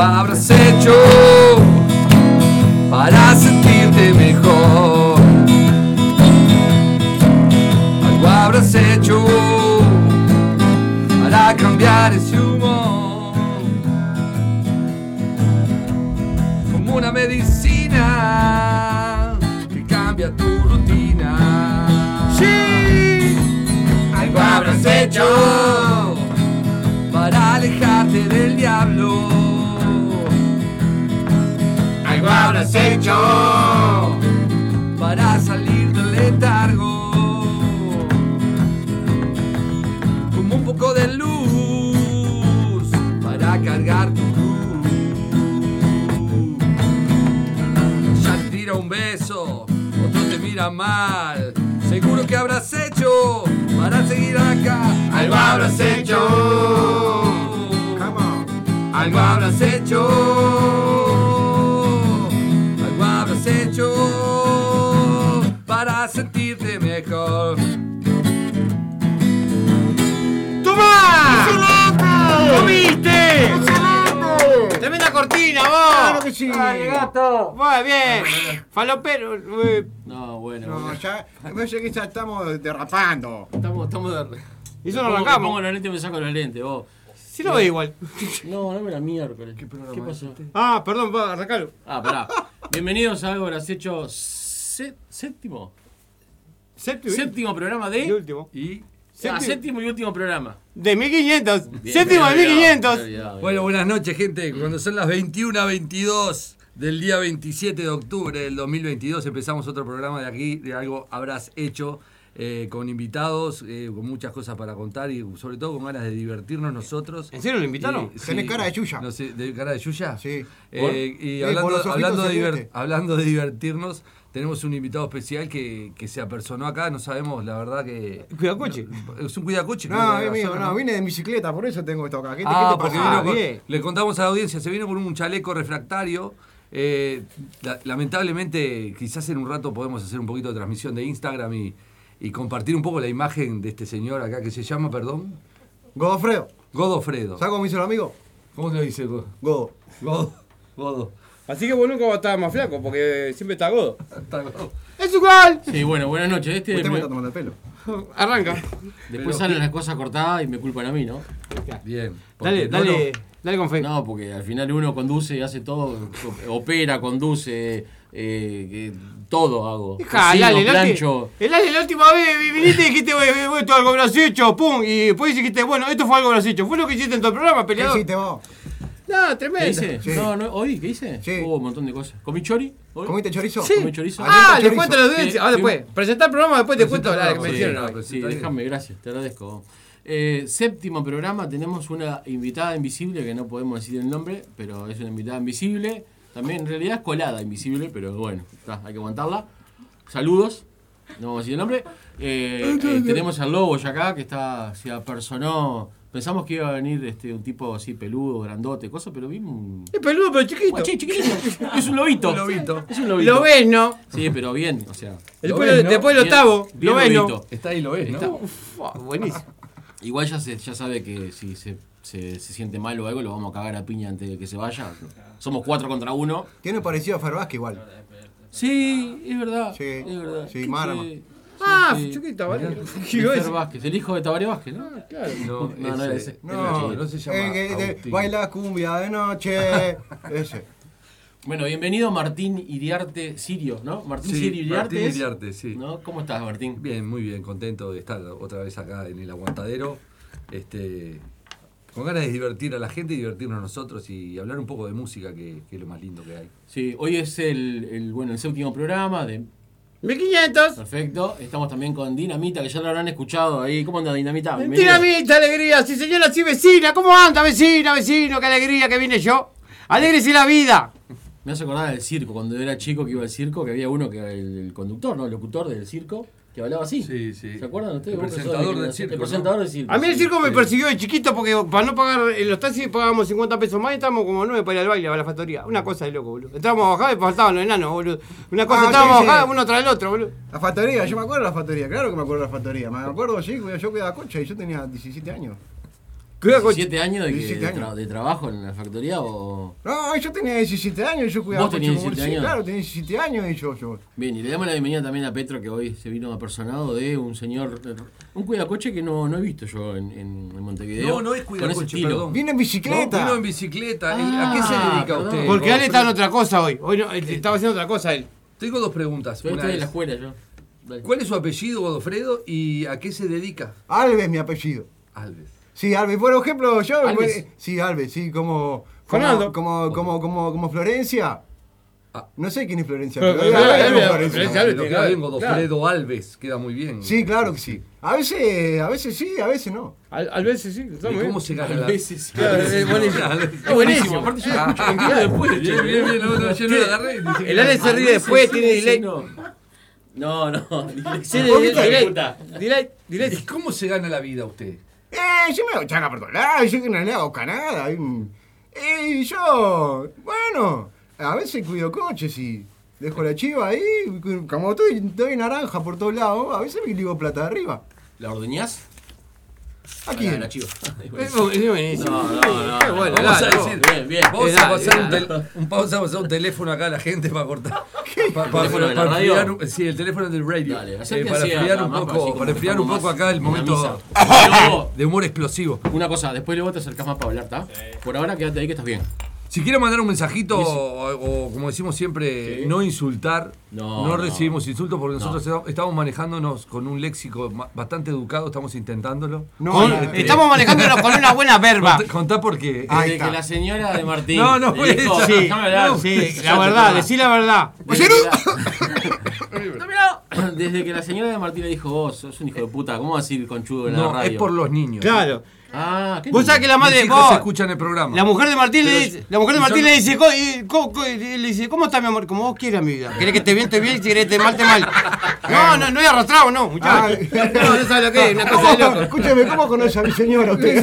Habrás hecho ya estamos derrapando. Estamos, estamos de. Y eso no Me arrancamos. me Pongo los lentes y me saco los lentes, vos. Sí lo ve igual. No, dame la miércoles. ¿Qué, pasó? Ah, perdón, va, arrancalo. Ah, pará. Bienvenidos a algo habrás hecho sé- séptimo. Séptimo. Séptimo programa de. Y último. Y Ah, Séptimo. séptimo y último programa. De 1500. Bien, Séptimo de bien, bien, 1500. bien, bien, bien. Bueno, buenas noches, gente. Cuando son las 21 a 22 del día 27 de octubre del 2022, empezamos otro programa de aquí, de algo habrás hecho, eh, con invitados, eh, con muchas cosas para contar y sobre todo con ganas de divertirnos nosotros. ¿En serio lo invitaron? Eh, Tenés cara de Yuya. No sé, ¿de cara de Yuya? Sí. Eh, y hablando, de hablando de divertirnos, tenemos un invitado especial que, que se apersonó acá, no sabemos la verdad que... Cuidacoche. Es un cuidacoche. No, mío, no, vine en bicicleta, por eso tengo esto acá. ¿Qué, te- Ah, qué te porque pasa? vino Ah, con- le contamos a la audiencia, se vino con un chaleco refractario. Eh, la- lamentablemente, quizás en un rato podemos hacer un poquito de transmisión de Instagram y, y compartir un poco la imagen de este señor acá que se llama, perdón, Godofredo. Godofredo. ¿Sabes cómo me hizo el amigo? ¿Cómo se dice? Godo? Godo. Godo. Godo. Así que vos nunca vas a estar más flaco porque siempre está godo. Está Godo. ¡Es igual! Sí, bueno, buenas noches. Este Usted me me- está tomando el pelo. Arranca. después salen las cosas cortadas y me culpan a mí, ¿no? Bien. Dale, no, dale, no, dale con fe. No, porque al final uno conduce y hace todo, opera, conduce, eh, todo hago. Hija, Cocino, Lale, la, plancho. ulti- Lale, la última vez viniste y dijiste, "Güey, güey, esto algo habrás hecho, pum, y después dijiste, bueno, esto fue algo habrás hecho. Fue lo que hiciste en todo el programa, ¿Qué peleador. hiciste vos? No, ¿Qué tremendo. hice? Sí. No, no, ¿hoy? ¿Qué hice? Sí. Hubo un montón de cosas. ¿Comí chori? ¿Hoy? ¿Comiste chorizo? Sí. ¿Comí chorizo? Ah, Chorizo. les cuento la audiencia. Sí, Ahora después. Presentar el programa, después te cuento la que me hicieron sí, déjame, gracias, te agradezco. Eh, séptimo programa, tenemos una invitada invisible, que no podemos decir el nombre, pero es una invitada invisible. También en realidad es colada invisible, pero bueno, está, hay que aguantarla. Saludos, no vamos a decir el nombre. Eh, eh, tenemos al Lobo ya acá, que está, se apersonó. Pensamos que iba a venir este, un tipo así peludo, grandote, cosa, pero vimos un. Es peludo, pero chiquito. Chiquitito. Es un lobito. Un lobito. Es un lobito. Lo ves, ¿no? Sí, pero bien, o sea. Después, ves, ¿no? después el Bien- octavo, bien lo ves, ¿no? Está ahí, lo ves, Está. ¿no? Uf, buenísimo. Igual ya, se, ya sabe que si se, se, se siente mal o algo, lo vamos a cagar a piña antes de que se vaya. Somos cuatro contra uno. Tiene parecido a Fervasque igual. Sí, es verdad. Sí, es verdad. sí, Marama. Ah, sí. chiquito, ¿vale? Es ¿Qué iba a Fer decir? Vázquez, el hijo de Tabaré Vázquez, ¿no? Claro. No, No, no era ese. ese. No, no se llama Eh, Agustín. baila cumbia de noche. Ese. Bueno, bienvenido Martín Iriarte Sirio, ¿no? Martín Sí, Sirio Iriarte. Martín Iriarte, sí. ¿no? ¿Cómo estás, Martín? Bien, muy bien, contento de estar otra vez acá en el aguantadero. Este, con ganas de divertir a la gente y divertirnos nosotros y hablar un poco de música, que, que es lo más lindo que hay. Sí, hoy es el, el, bueno, el séptimo programa de 1500. Perfecto. Estamos también con Dinamita, que ya lo habrán escuchado ahí. ¿Cómo anda Dinamita? Bienvenido. Dinamita, alegría. Sí, señora, sí, vecina. ¿Cómo anda, vecina, vecino? Qué alegría que vine yo. Alégrese la vida. Me hace acordar del circo, cuando yo era chico que iba al circo, que había uno que era el, el conductor, ¿no? El locutor del circo, que hablaba así. Sí, sí. ¿Se acuerdan ustedes? El presentador del circo, El ¿no? presentador del circo. A mí el sí. circo me sí. persiguió de chiquito porque para no pagar en los taxis pagábamos 50 pesos más y estábamos como 9 para ir al baile a la factoría. Una cosa de loco, boludo. Entrábamos a bajar y faltaban los enanos, boludo. Una cosa, Ah, estábamos sí. uno tras el otro, boludo. La factoría, yo me acuerdo de la factoría, claro que me acuerdo de la factoría. Me acuerdo, sí, yo cuidaba coche y yo tenía 17 años. Cuida coche. 17 años de, que- 17 de, tra- años. de trabajo en la factoría o. No, yo tenía 17 años, yo cuidaba ¿Vos tenías coche como- 17 sí, años? claro, tenía 17 años y yo, yo. Bien, y le damos la bienvenida también a Petro que hoy se vino apersonado de un señor, un cuidacoche que no, no he visto yo en, en- Montevideo. No, no es con ese cuidacoche, estilo. perdón. Vine en No, bicicleta. vino en bicicleta. ¿El- ¿A qué se Ah, dedica perdón. usted? Porque Ale está en otra cosa hoy. Hoy no, eh, estaba haciendo otra cosa él. Tengo dos preguntas. Yo estoy en la es, escuela yo. Dale. ¿Cuál es su apellido, Godofredo, y a qué se dedica? Alves, mi apellido. Alves. Sí, Alves. Por ejemplo, yo. Alves. bueno, sí, Alves, sí, como. Fernando. Como, como, como, como, como Florencia. Ah. No sé quién es Florencia. Pero- pero pero- Florencia. Florencia Alves. Queda bien, Godofredo Alves. Queda muy bien. Sí, claro que sí. A veces, a veces sí, a veces no. Al, al veces sí, está ¿Y muy cómo bien. se gana A veces sí. Claro, es buenísimo. Alves. Aparte yo escucho contigo después. Bien, bien, bien. Yo no lo agarré. El Ale se ríe después, tiene delay. No, no. delay, puta. delay, ¿Y delay. cómo se gana la vida usted? Eh, yo me por todos lados, yo que no le hago canada. Y yo, bueno, a veces cuido coches y dejo la chiva ahí, como estoy, estoy naranja por todos lados, a veces me ligo plata de arriba. ¿La ordeñás? Aquí. Ah, la chiva. Es bu- es buenísimo. No, no, no. Bueno, Vamos a decir, Bien, bien. vamos Eh, a pasar un, dale. tel- un- vamos a pasar un teléfono acá a la gente para cortar. Pa- pa- ¿Teléfono de la para un- sí, el teléfono del radio. Dale, Eh, para enfriar un poco, para enfriar un poco acá el momento de humor explosivo. Una cosa, después luego te acercás más para hablar, ¿está? Por ahora quédate ahí que estás bien. Si quiere mandar un mensajito o, o, como decimos siempre, Sí. no insultar, No, no, no. recibimos insultos porque nosotros No. estamos manejándonos con un léxico bastante educado, estamos intentándolo. No, Con- la- estamos manejándonos con una buena verba. Contá, contá porque Ahí Desde está. que la señora de Martín. No, no, dijo. Sí, la verdad, decí la verdad. Que la- Dámelo. Desde que la señora de Martín le dijo, vos sos un hijo de puta, ¿cómo vas a ir conchudo en la no, radio? es por los niños. Claro. Ah, ¿qué Vos sabés que la madre. hijos vos, escuchan el programa. La mujer de Martín le dice, la mujer de Martín le dice, y le dice, ¿cómo está mi amor? Como vos quieras mi vida. ¿Querés que te bien, esté bien? Si querés que te mal, te mal. No, no, no he arrastrado, no, muchacho. Ay. No, no sabes lo que es, una cosa de ¿Cómo- loco. Escúcheme, ¿cómo conoce a mi señora usted?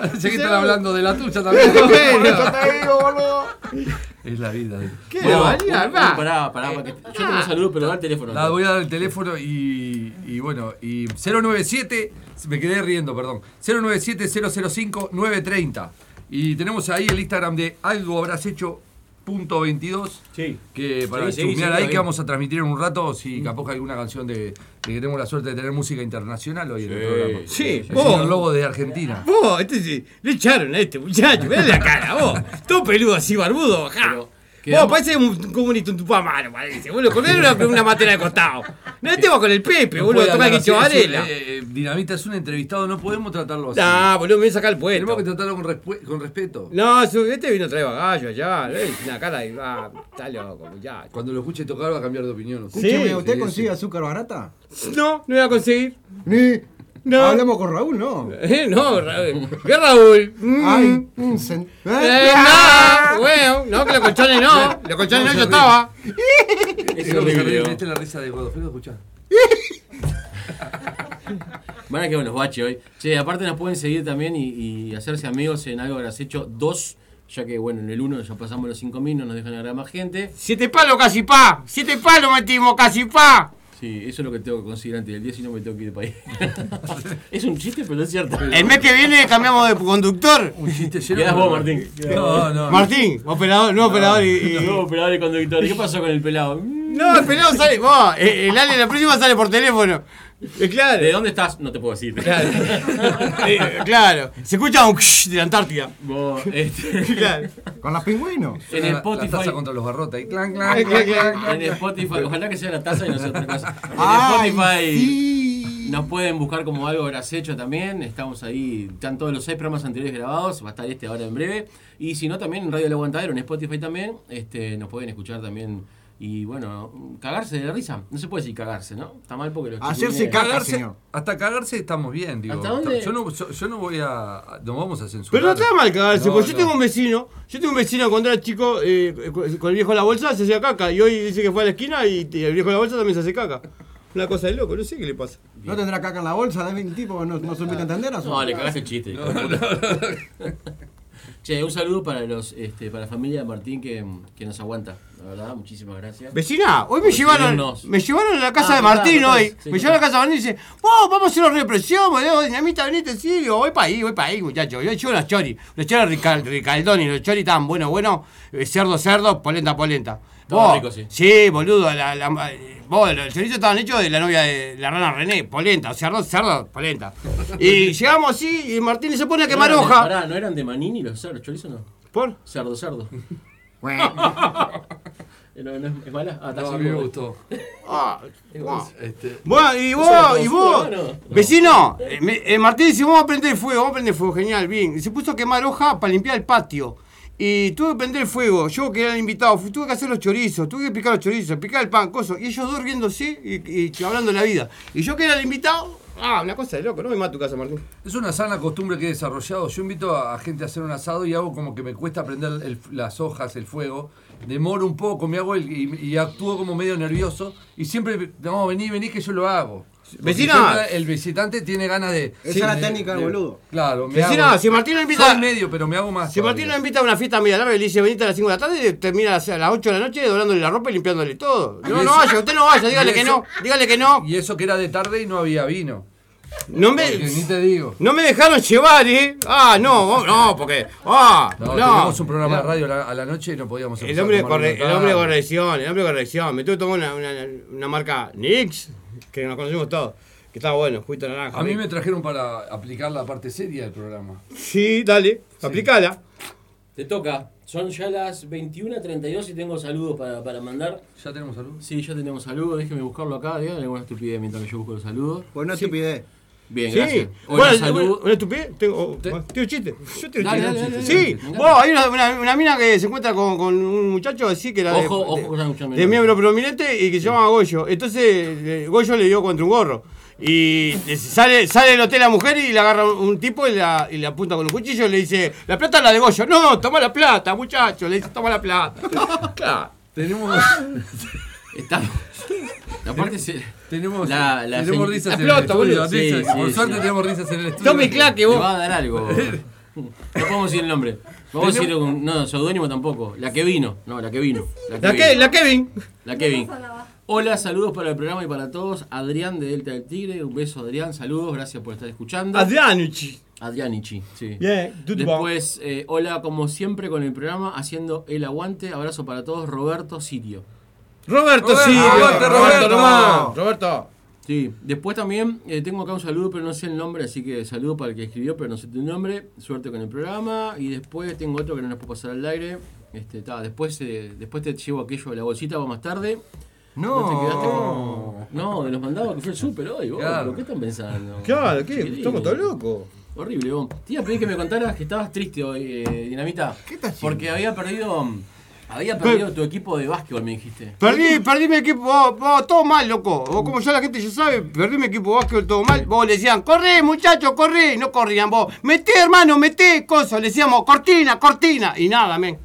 Parece que están hablando de la tuya también. Por eso te digo, boludo. es la vida. ¿Qué? Bueno, Valía, un- un- pará, pará, yo tengo salud, pero da el teléfono. Nada, voy a dar el teléfono y, y bueno, y 097, me quedé riendo, perdón. 097-005-930. Y tenemos ahí el Instagram de algo habrás hecho punto 22 Sí. que para Sí, sí, ahí que vamos a transmitir en un rato si capaz que alguna canción de, de que tenemos la suerte de tener música internacional hoy en el Sí. programa. Sí, El vos. señor Lobo de Argentina. Vos, este sí, le echaron a este muchacho, mirá la cara, vos. Todo peludo así, barbudo, bajá. Vos, parece un comunista, un tupamano, parece. Boludo, con él una, una matera de costado. No, este va con el Pepe, No boludo, toma que Varela. eh, eh, Dinamita es un entrevistado, no podemos tratarlo así. Nah, boludo, me voy a sacar el Tenemos que puesto. tratarlo con, respe- con respeto. No, su- este vino a traer bagallo allá. Una cara de. Ah, está loco, muchacho. Cuando lo escuche tocar va a cambiar de opinión. ¿no? Sí, ¿usted sí, consigue sí. azúcar barata? No, no voy a conseguir. Ni. No. Hablamos con Raúl, ¿no? Eh, no, Raúl. ¿Qué Raúl? Mm. Ay, Eh, ¿Eh? no, bueno, no, que los colchones no. Los colchones no, yo estaba. Es Es horrible. horrible. ¿Viste la risa de Godofredo? Escuchá. Van a quedar unos baches hoy. Che, aparte nos pueden seguir también y, y hacerse amigos en algo que has hecho dos, ya que bueno, en el uno ya pasamos los 5.000, no nos dejan agregar más gente. Siete palos casi pa. Siete palos metimos casi pa. Sí, eso es lo que tengo que conseguir antes del día, si no me tengo que ir de país. es un chiste, pero es cierto. El mes que viene cambiamos de conductor. Un chiste lleno Quedás vos, Martín. No, no. Martín, operador, no operador y. y- Nuevo operador y conductor. ¿Y qué pasó con el pelado? No, el pelado sale. Vos, eh, el Ale la próxima sale por teléfono. Eh, claro. ¿De dónde estás? No te puedo decir. Claro. Eh, claro. Se escucha un de la Antártida. Vos, este, Claro. Con los pingüinos. en La- La Spotify. taza contra los barrotes. Clan, clan, Ay, clan, clan, clan. En Spotify, ojalá que sea la taza y no sea otra cosa. En Ay, Spotify sí. nos pueden buscar como algo habrás hecho también. Estamos ahí, están todos los seis programas anteriores grabados, va a estar este ahora en breve. Y si no, también en Radio El Aguantadero, en Spotify también, este, nos pueden escuchar también. Y bueno, cagarse de la risa. No se puede decir cagarse, ¿no? Está mal porque los Hacerse. Cagarse, señor. hasta cagarse estamos bien, digo. ¿Hasta dónde? Yo no, yo, yo no voy a. No vamos a censurar. Pero no está mal cagarse, No, porque yo tengo un vecino, yo tengo un vecino cuando era chico, eh, con el viejo de la bolsa se hacía caca, y hoy dice que fue a la esquina y y el viejo de la bolsa también se hace caca. Una cosa de loco, no sé qué le pasa. ¿No tendrá caca en la bolsa? ¿De el tipo? ¿No, no supiste entender? No, le cagaste el chiste. Che, un saludo para los este, para la familia de Martín que, que nos aguanta. La verdad, muchísimas gracias. Vecina, hoy me llevaron, me llevaron a la casa Ah, de Martín verdad, hoy. sí, me llevaron a la casa de Martín y dice, vos, vamos a hacer una represión, boludo, dinamita, venite, sí, digo, voy para ahí, voy para ahí, muchachos. Yo llevo unos chori, los chori rical, ricaldón y los chori tan bueno, bueno, eh, cerdo, cerdo, polenta, polenta. Estaba Vos, rico, sí. Sí, boludo, la, la, vos, los chorizos estaban hechos de la novia de la rana René, polenta, cerdo, cerdo, polenta. Y llegamos así y Martín se pone a ¿No quemar eran de- hoja. pará, ¿no eran de Manini los cerdos? ¿Chorizo no? ¿Por? Cerdo, cerdo. Bueno, Eh, ¿No, no es, mala? Ah, está No, a así mí me gustó. Ah, bueno. Este, Bueno, y vos, y vos, vecino, eh, me- eh, Martín dice, vamos a prender fuego, vamos a prender fuego, genial, bien. Y se puso a quemar hoja para limpiar el patio. Y tuve que prender el fuego, yo que era el invitado, tuve que hacer los chorizos, tuve que picar los chorizos, picar el pan, coso. Y ellos dos riéndose y, hablando de la vida. Y yo que era el invitado, ah, una cosa de loco, no me mata tu casa, Martín. Es una sana costumbre que he desarrollado. Yo invito a, gente a hacer un asado y hago como que me cuesta prender las hojas, el fuego. Demoro un poco, me hago el, y, y actúo como medio nervioso. Y siempre, no, vení, vení que yo lo hago. Vecina. El visitante tiene ganas de. esa Sí, es la técnica del de- boludo. Claro, me Vecina, hago- si Martín lo invita- Soy medio, pero me hago más. Si Martín lo invita a una fiesta media larga y le dice, venite a las 5 de la tarde, y termina a las, a las 8 de la noche doblándole la ropa y limpiándole todo. No, no vaya, usted no vaya, dígale que no, dígale que no. Y eso que era de tarde y no había vino. No me... Ni te digo. No me dejaron llevar, ¿eh? Ah, no, no, porque. Ah, No, no. teníamos un programa de radio a la, a la noche y no podíamos El hombre, de corre- el hombre de corrección, el hombre de corrección. Me tuve que tomar una, una, una marca Nix, que nos conocemos todos, que estaba bueno, juguito naranja. A mí me trajeron para aplicar la parte seria del programa. Sí, dale, aplicala. Te toca. Son ya las 21.32 y tengo saludos para, para mandar. ¿Ya tenemos salud? Sí, ya tenemos saludos. Déjeme buscarlo acá. Díganle alguna estupidez mientras que yo busco los saludos. pues no estupidez. Bien, Sí. gracias. Bueno, Hola, una, salud. una estupidez. Tengo, Te- oh, tiro chiste. Yo tiro Dale, chiste. dale, dale, sí, vos, hay una, una, una mina que se encuentra con, con un muchacho así que era de- Ojo, ojo, de, de miembro prominente y que se llama Goyo. Entonces, eh, Goyo le dio contra un gorro. Y sale, sale del hotel la mujer y le agarra un, un tipo y la, y le apunta con un cuchillo y le dice, la plata es la de Goyo. No, toma la plata, muchacho. Le dice, toma la plata. claro. Tenemos, Está. Aparte, se, tenemos, La- la tenemos señ- risas en el estudio. boludo. Sí, risas. sí, Por sí. suerte tenemos risas en el estudio. Tome claque vos. va a dar algo. No podemos decir el nombre. Vamos a decir un. No, seudónimo tampoco. La que vino. No, la que vino. La que, La, vino. que, la Kevin. La Kevin. Hola, saludos para el programa y para todos. Adrián de Delta del Tigre. Un beso, Adrián. Saludos. Gracias por estar escuchando. Adrianucci. Adrianichi, sí. Bien, tú te vas. Después, eh, hola como siempre con el programa, haciendo el aguante. Abrazo para todos, Roberto Sirio. Roberto, Roberto, sí. Roberto, Roberto. nomás. Roberto. Sí, después también eh, tengo acá un saludo, pero no sé el nombre, así que saludo para el que escribió, pero no sé tu nombre. Suerte con el programa. Y después tengo otro que no nos puedo pasar al aire. Este, ta, después, eh, después te llevo aquello de la bolsita, va más tarde. No. te quedaste con- No, de los mandados que fue el súper hoy, vos. Claro. ¿Qué están pensando? Claro, ¿qué? Estamos todos locos. Horrible, vos. Te iba a pedir que me contaras que estabas triste hoy, eh, Dinamita. ¿Qué estás haciendo? Porque había perdido. Había perdido tu equipo de básquetbol, me dijiste. Perdí, perdí mi equipo, vos, vos, todo mal, loco. Vos, como ya la gente ya sabe, perdí mi equipo de básquetbol, todo mal. Vos le decían, corre, muchachos, corre. No corrían vos. Meté, hermano, meté, cosas. Le decíamos, cortina, cortina. Y nada, men.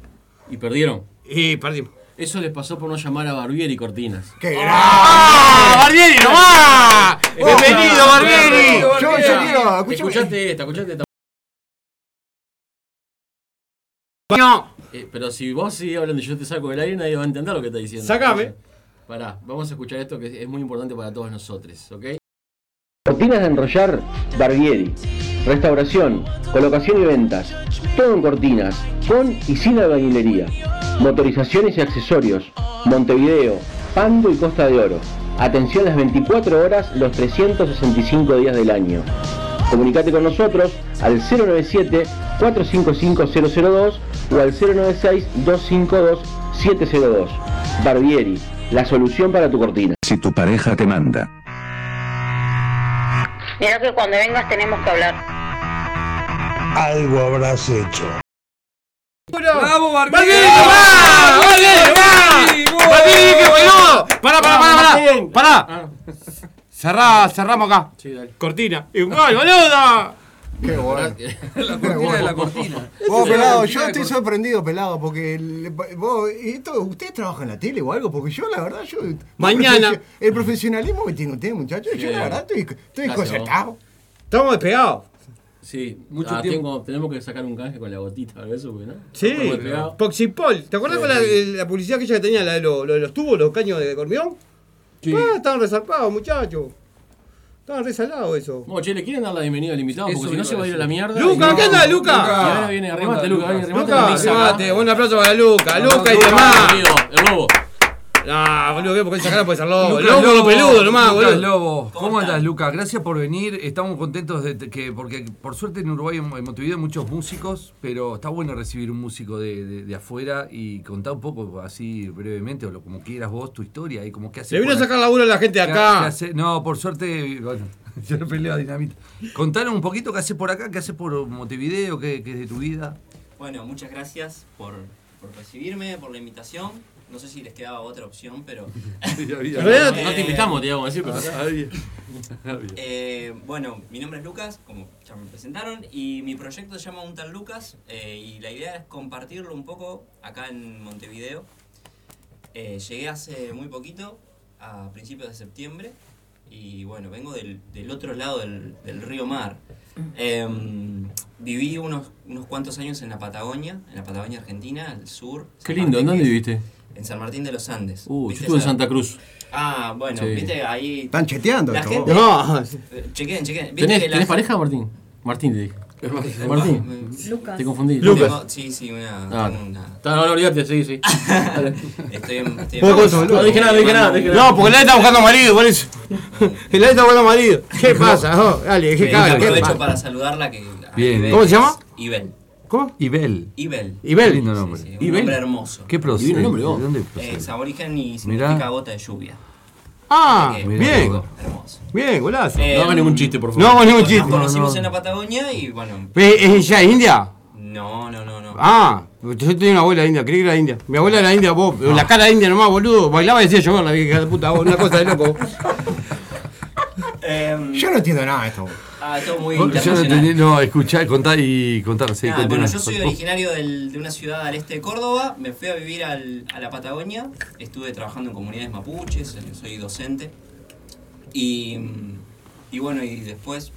Y perdieron. Y perdimos. Eso les pasó por no llamar a Barbieri Cortinas. ¡Qué grande! ¡Ah! ¡Barbieri, nomás! ¡Bienvenido, Oh, Barbieri! Yo, yo quiero. Escuchaste esta, escuchaste esta. No, Eh, pero si vos seguís hablando y yo te saco del aire, nadie va a entender lo que estás diciendo. Sacame. Pará, vamos a escuchar esto que es muy importante para todos nosotros, ¿ok? Cortinas de enrollar Barbieri. Restauración, colocación y ventas. Todo en cortinas, con y sin albañilería. Motorizaciones y accesorios. Montevideo, Pando y Costa de Oro. Atención las 24 horas, los 365 días del año. Comunicate con nosotros al 097-455-002 o al 096-252-702. Barbieri, la solución para tu cortina. Si tu pareja te manda. Mira que cuando vengas tenemos que hablar. Algo habrás hecho. ¡Bravo, Barbieri! ¡Barbieri, nomás! ¡Barbieri, nomás! ¡Barbieri, ¡Barbieri, qué bueno! ¡Pará, pará, pará! Ah, Cerrá, cerramos acá. sí, dale. Cortina. ¡Igual, boludo! ¡Qué bueno! La cortina de la cortina. Vos, pelado, La yo estoy sorprendido, pelado, porque el- vos, esto, ¿usted trabaja en la tele o algo? Porque yo, la verdad, yo... Mañana. El, profesio- el profesionalismo que tiene usted, muchachos, yo, la verdad, estoy, estoy concertado. Estamos despegados. Sí, Mucho ah, tiempo. tengo- tenemos que sacar un canje con la gotita, de eso, ¿no? Sí. Poxipol. ¿Te acordás con la, la publicidad que tenía, la de, lo- lo de los tubos, los caños de hormigón? Sí. Ah, estaban resarpados, muchachos. Estaban resalados eso. Bueno, che, ¿le quieren dar la bienvenida al invitado? Eso Porque si no se va a ir a la mierda. Luca, ¿qué no- onda, Luca? Y ahora viene, arrimate, Luca, viene, arrimate la Luca. Un aplauso para Luca. Luca y demás. bienvenido, el lobo. Ah, boludo, ¿qué? Porque esa cara puede ser lobo. Lucas Lobo, peludo nomás, Lucas boludo. Lobo. ¿Cómo andas, Lucas? Gracias por venir. Estamos contentos de que, porque por suerte en Uruguay, en Montevideo, hay muchos músicos, pero está bueno recibir un músico de, de- de afuera y contar un poco así brevemente, o lo, como quieras vos, tu historia y como hace. Le vino a sacar laburo a la gente de ¿Qué- qué acá. hace? No, por suerte, bueno, yo le peleo a Dinamita. Contanos un poquito qué haces por acá, qué haces por Montevideo, qué, qué es de tu vida. Bueno, muchas gracias por, por recibirme, por la invitación. No sé si les quedaba otra opción, pero... En realidad, No te invitamos, te íbamos a decir, pero. Eh, bueno, mi nombre es Lucas, como ya me presentaron, y mi proyecto se llama Un Tal Lucas, eh, y la idea es compartirlo un poco acá en Montevideo. Eh, llegué hace muy poquito, a principios de septiembre, y bueno, vengo del, del otro lado del, del río Mar. Em, viví unos, unos cuantos años en la Patagonia, en la Patagonia Argentina, al sur. Qué lindo, ¿en Martín, dónde viviste? En San Martín de los Andes. Uh, yo ¿Viste estuve en Santa Cruz. Ah, bueno, Sí. viste ahí... Están cheteando La esto. gente- vos. No, Eh, Chequen, chequen. ¿Viste ¿Tenés, que la- ¿tenés pareja, Martín? Martín te dije. Martín, Lucas. te confundí. Lucas. Tengo- sí, sí, una. Ah, una- no, no, olvídate, sí, sí. Estoy en. Estoy en- No dije nada, no dije nada, dije nada. No, porque él está buscando marido, por eso. Él está buscando marido. ¿Qué pasa? Oh, dale, ¿qué Eh, caga? ¿Qué aprovecho para saludarla. Que, Bien. ¿Cómo se llama? Ibel. ¿Cómo? Ibel. Ibel. Ibel. Lindo Sí, nombre. sí, un Ibel. nombre hermoso. ¿Qué procede? Divino nombre, vos. ¿De dónde procede? Es aborigen y significa Mirá. gota de lluvia. Ah, bien. bien. Hermoso. Bien, golazo. Eh, No hagas ningún chiste, por favor. No hago ningún Nos chiste. conocimos no. en la Patagonia y bueno. ¿Es ya India? No, no, no, no. Ah, yo tenía una abuela india, creí que era india. Mi abuela era india, vos, la cara de india nomás, boludo. Bailaba y decía yo, la vieja de puta, vos, una cosa de loco. Em, Yo no entiendo nada de esto. ah, todo muy Yo no entendí, no, escuchar, contar y contar. Sí, bueno, yo soy originario del- de una ciudad al este de Córdoba, me fui a vivir al- a la Patagonia, estuve trabajando en comunidades mapuches, soy docente, y, y bueno, y después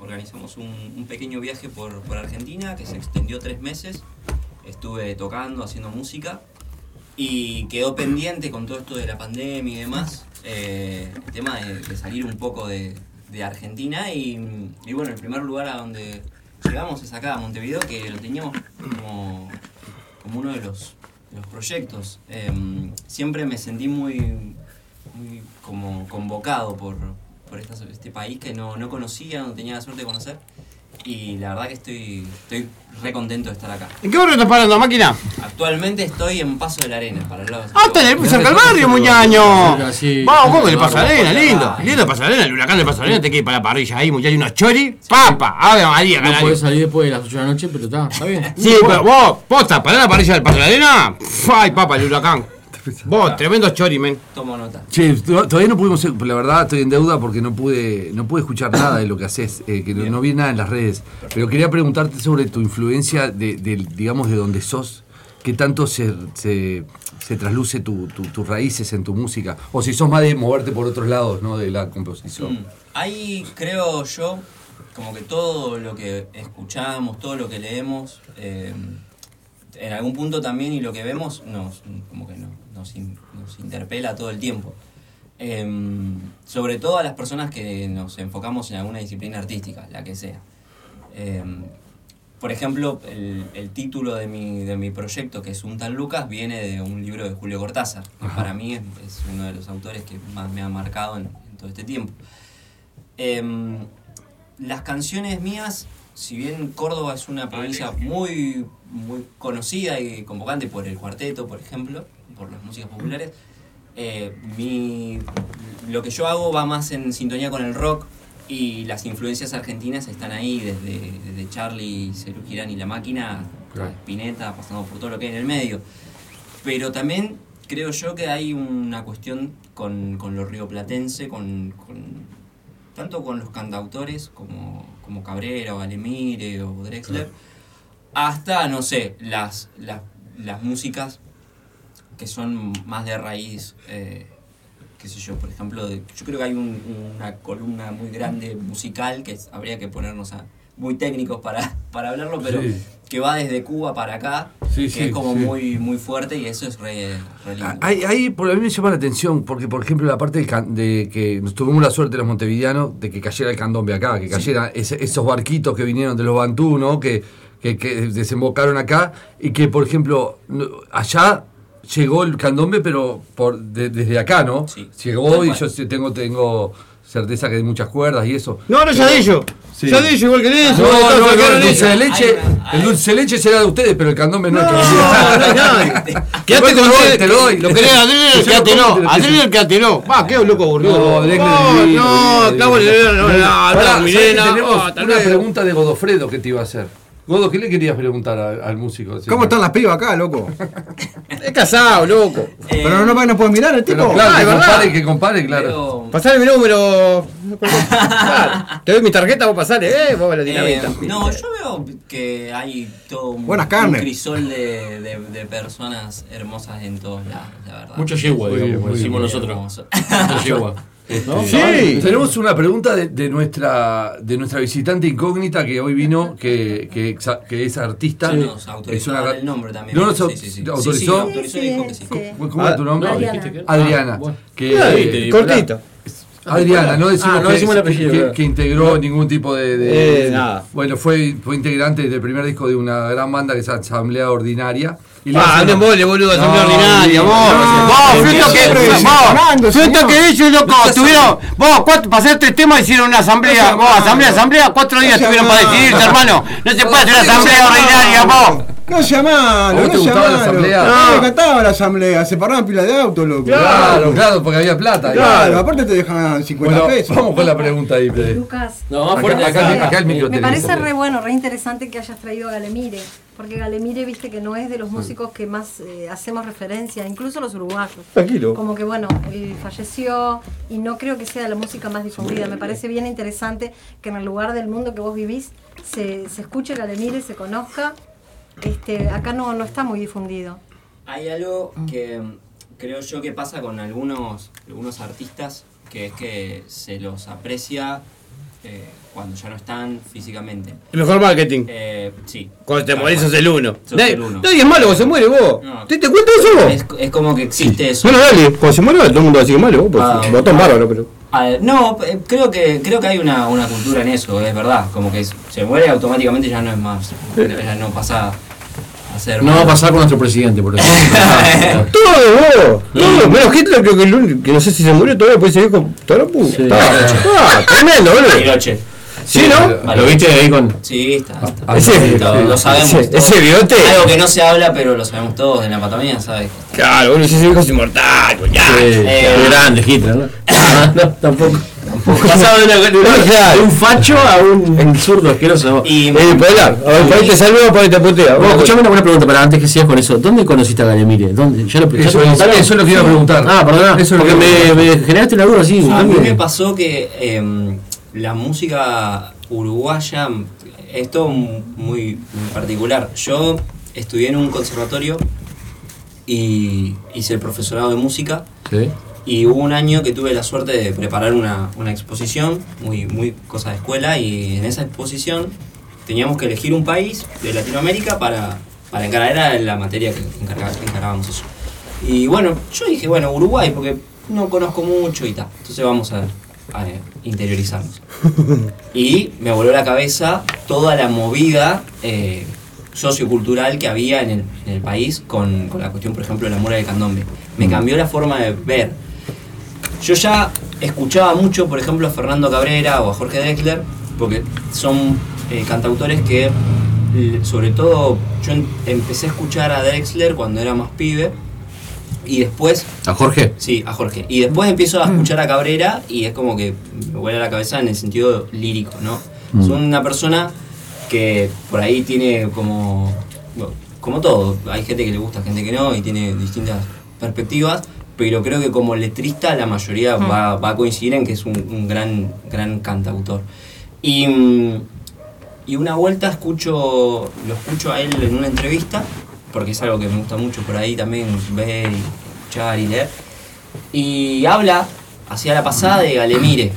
organizamos un, un pequeño viaje por, por Argentina que se extendió tres meses, estuve tocando, haciendo música, y quedó pendiente con todo esto de la pandemia y demás, eh, el tema de, salir un poco de, Argentina y, bueno, el primer lugar a donde llegamos es acá, a Montevideo, que lo teníamos como, uno de los, proyectos. Em, siempre me sentí muy, como convocado por, por este país que no, no conocía, no tenía la suerte de conocer. Y la verdad que estoy, estoy re contento de estar acá. ¿En qué barrio estás parando, máquina? Actualmente estoy en Paso de la Arena, para el lado de Ah, está en el, cerca del barrio, muñaño. Vamos, ¿cómo que le pasa arena? Lindo. Lindo pasa arena, el huracán de pasa arena, te queda para la parrilla ahí, muchachos, unos chori. Papa, ave María, No podés salir después de las 8 de la noche, pero está, está bien. Sí, pero vos, posta, para la parrilla del paso de la arena. Ay, papa, el huracán. Vos, tremendo chori, men. Tomo nota. Che, to- todavía no pudimos, la verdad estoy en deuda porque no pude, no pude escuchar nada de lo que haces, eh, que no, no vi nada en las redes. Pero quería preguntarte sobre tu influencia, de, digamos, de donde sos, qué tanto se, se, se trasluce tu- tu- tus raíces en tu música, o si sos más de moverte por otros lados, ¿no? De la composición. Mm. Ahí creo yo, como que todo lo que escuchamos, todo lo que leemos, eh, en algún punto también y lo que vemos nos, como que no- nos, in- nos interpela todo el tiempo. Em, sobre todo a las personas que nos enfocamos en alguna disciplina artística, la que sea. Em, por ejemplo, el, el título de mi, de mi proyecto, que es Un tal Lucas, viene de un libro de Julio Cortázar, que para mí es, es uno de los autores que más me ha marcado en, en todo este tiempo. Em, las canciones mías, si bien Córdoba es una provincia muy, muy conocida y convocante por el cuarteto, por ejemplo, por las músicas populares, eh, mi, lo que yo hago va más en sintonía con el rock y las influencias argentinas están ahí, desde, desde Charlie, Cerú Girán y La Máquina, hasta Claro. Spinetta, pasando por todo lo que hay en el medio. Pero también creo yo que hay una cuestión con, con lo rioplatense, con, con- tanto con los cantautores como, como Cabrera o Alemire o Drexler, hasta, no sé, las, las, las músicas que son más de raíz, eh, qué sé yo, por ejemplo, de- yo creo que hay un- una columna muy grande musical que habría que ponernos a muy técnicos para, para hablarlo, pero Sí. que va desde Cuba para acá, Sí, que sí, es como muy, muy fuerte y eso es re, re lindo. Ahí, ahí por a mí me llama la atención, porque por ejemplo la parte de que nos tuvimos la suerte los montevideanos de que cayera el candombe acá, que cayera ese- esos barquitos que vinieron de los Bantú, ¿no? Que, que, que desembocaron acá y que por ejemplo allá llegó el candombe pero por de- desde acá, ¿no? Sí. Llegó y yo tengo tengo certeza que hay muchas cuerdas y eso. No, no, ya de ellos. Sí. Ya de ellos, igual que de ellos. No, que no, no, el dulce de leche, el dulce de leche será de ustedes, pero el candombe no, es No, que no hay nadie. Quédate con lo doy, ustedes, te lo doy. Lo querés lo quédate como, no. Adriel, quédate no. Va, qué loco aburrido. No, No, no, divino. el no, no, no, no, ¿sabes Milena. que tenemos hasta una luego. pregunta de Godofredo que te iba a hacer. Godo, ¿qué le querías preguntar a- al músico? ¿Cómo están las pibas acá, loco? Es casado, loco. Eh, Pero no, no pueden mirar el tipo. Pero claro, Ah, que es verdad. compare, que compare, claro. pero, Pasale mi número. Te doy mi tarjeta, vos pasale, eh, vos la eh, dinamita. no, yo veo que hay todo un, Buenas un carnes. crisol de, de, de personas hermosas en todos lados, la verdad. Mucho yegua, digamos, decimos nosotros. Mucho yegua. ¿No? Sí. Tenemos una pregunta de, de nuestra de nuestra visitante incógnita que hoy vino, que, que, que es artista. Sí, nos es autorizó una a dar ra- el nombre también. ¿No nos Sí, au- sí, sí. Sí, sí, autorizó? que. ¿Cómo, es tu nombre? No, Adriana. que- Adriana. Ah, bueno. que, Ah, eh, Cortito. Adriana, no decimos, Ah, no que, decimos el apellido, que- que integró ningún tipo de... de- Eh, nada. Bueno, fue, fue integrante del primer disco de una gran banda que es Asamblea Ordinaria. Ah, no mole, boludo, asamblea No, ordinaria, no, vos. no, que. señor. que ellos, loco, tuvieron. Vos, cuatro, para hacer tres temas hicieron una asamblea. Vos, asamblea, asamblea, cuatro días tuvieron para malo. decidirse, hermano. No se puede hacer una asamblea ordinaria, vos. No sea malo, ¿A vos no gustaba la asamblea? No, No. me encantaba la asamblea, se paraban pila de autos, loco. Claro, claro, porque había plata. Claro, aparte te dejan 50 Bueno, pesos. vamos con la pregunta ahí. Lucas. No, Acá, el micro Me parece re bueno, re interesante que hayas traído a Galemire, porque Galemire, viste que no es de los músicos que más eh, hacemos referencia, incluso los uruguayos. Tranquilo. Como que bueno, él falleció y no creo que sea la música más difundida. Me parece bien interesante que en el lugar del mundo que vos vivís se, se escuche Galemire, se conozca. Este, acá no, no está muy difundido. Hay algo que mm, creo yo que pasa con algunos, algunos artistas, que es que se los aprecia eh, cuando ya no están físicamente. El mejor marketing. Eh, sí. Cuando te morís sos el uno. Sos Nadie, el uno. nadie es malo cuando se muere, vos. No. ¿Te, te cuenta eso vos? Es, es como que existe eso. Bueno, dale, cuando se muere todo el mundo va a decir malo, vos, pues, Ah, botón ah. bárbaro, pero. Ah, no, eh, creo que creo que hay una, una cultura en eso, es verdad. Como que se muere automáticamente ya no es más. Ya no pasa No va a pasar con nuestro presidente, por ejemplo. Todo vos, todo. Menos Hitler, creo que, el único- que no sé si se murió todavía, pues se dijo, toda la puta. Sí. Ah, tremendo, boludo. Bariloche. Sí, ¿no? ¿Lo viste ahí con.? Sí, está. está. Ah, Ese- lo, lo sabemos. ese- todos. ese bigote. Algo que no se habla, pero lo sabemos todos en la Patagonia, ¿sabes? Claro, bueno, ese hijo es inmortal, pues ya. Eh, Qué grande Hitler, ¿no? no, tampoco. Pasaba de, una- de una- No, claro. de un facho a un zurdo asqueroso. Y Eh, Polar, a ver, por ahí te saludo, ahí te. Bueno, escuchame una buena pregunta para antes que sigas con eso. ¿Dónde conociste a Galemire? ¿Dónde? ¿Ya lo ya Eso, eso, eso lo que iba a preguntar. Ah, perdón. Eso es lo porque me, me generaste una duda así. a mí me pasó que em, la música uruguaya es todo muy, muy particular. Yo estudié en un conservatorio y hice el profesorado de música. Sí. Y hubo un año que tuve la suerte de preparar una, una exposición, muy, muy cosa de escuela, y en esa exposición teníamos que elegir un país de Latinoamérica para, para encarar, era la materia que encarga- encarábamos eso. Y bueno, yo dije, bueno, Uruguay, porque no conozco mucho y tal, entonces vamos a, a interiorizarnos. Y me voló la cabeza toda la movida eh, sociocultural que había en el, en el país con, con la cuestión, por ejemplo, de la mura del candombe. Me cambió la forma de ver. Yo ya escuchaba mucho, por ejemplo, a Fernando Cabrera o a Jorge Drexler, porque son eh, cantautores que, sobre todo, yo em- empecé a escuchar a Drexler cuando era más pibe y después ¿A Jorge? Sí, a Jorge. Y después empiezo a escuchar a Cabrera y es como que me vuela la cabeza en el sentido lírico, ¿no? Mm. Son una persona que por ahí tiene como. bueno, como todo. Hay gente que le gusta, gente que no, y tiene distintas perspectivas. Pero creo que como letrista la mayoría va, va a coincidir en que es un, un gran, gran cantautor. Y, mm, y una vuelta escucho, lo escucho a él en una entrevista, porque es algo que me gusta mucho por ahí también ver y escuchar y leer. Y habla hacia la pasada de Galemire,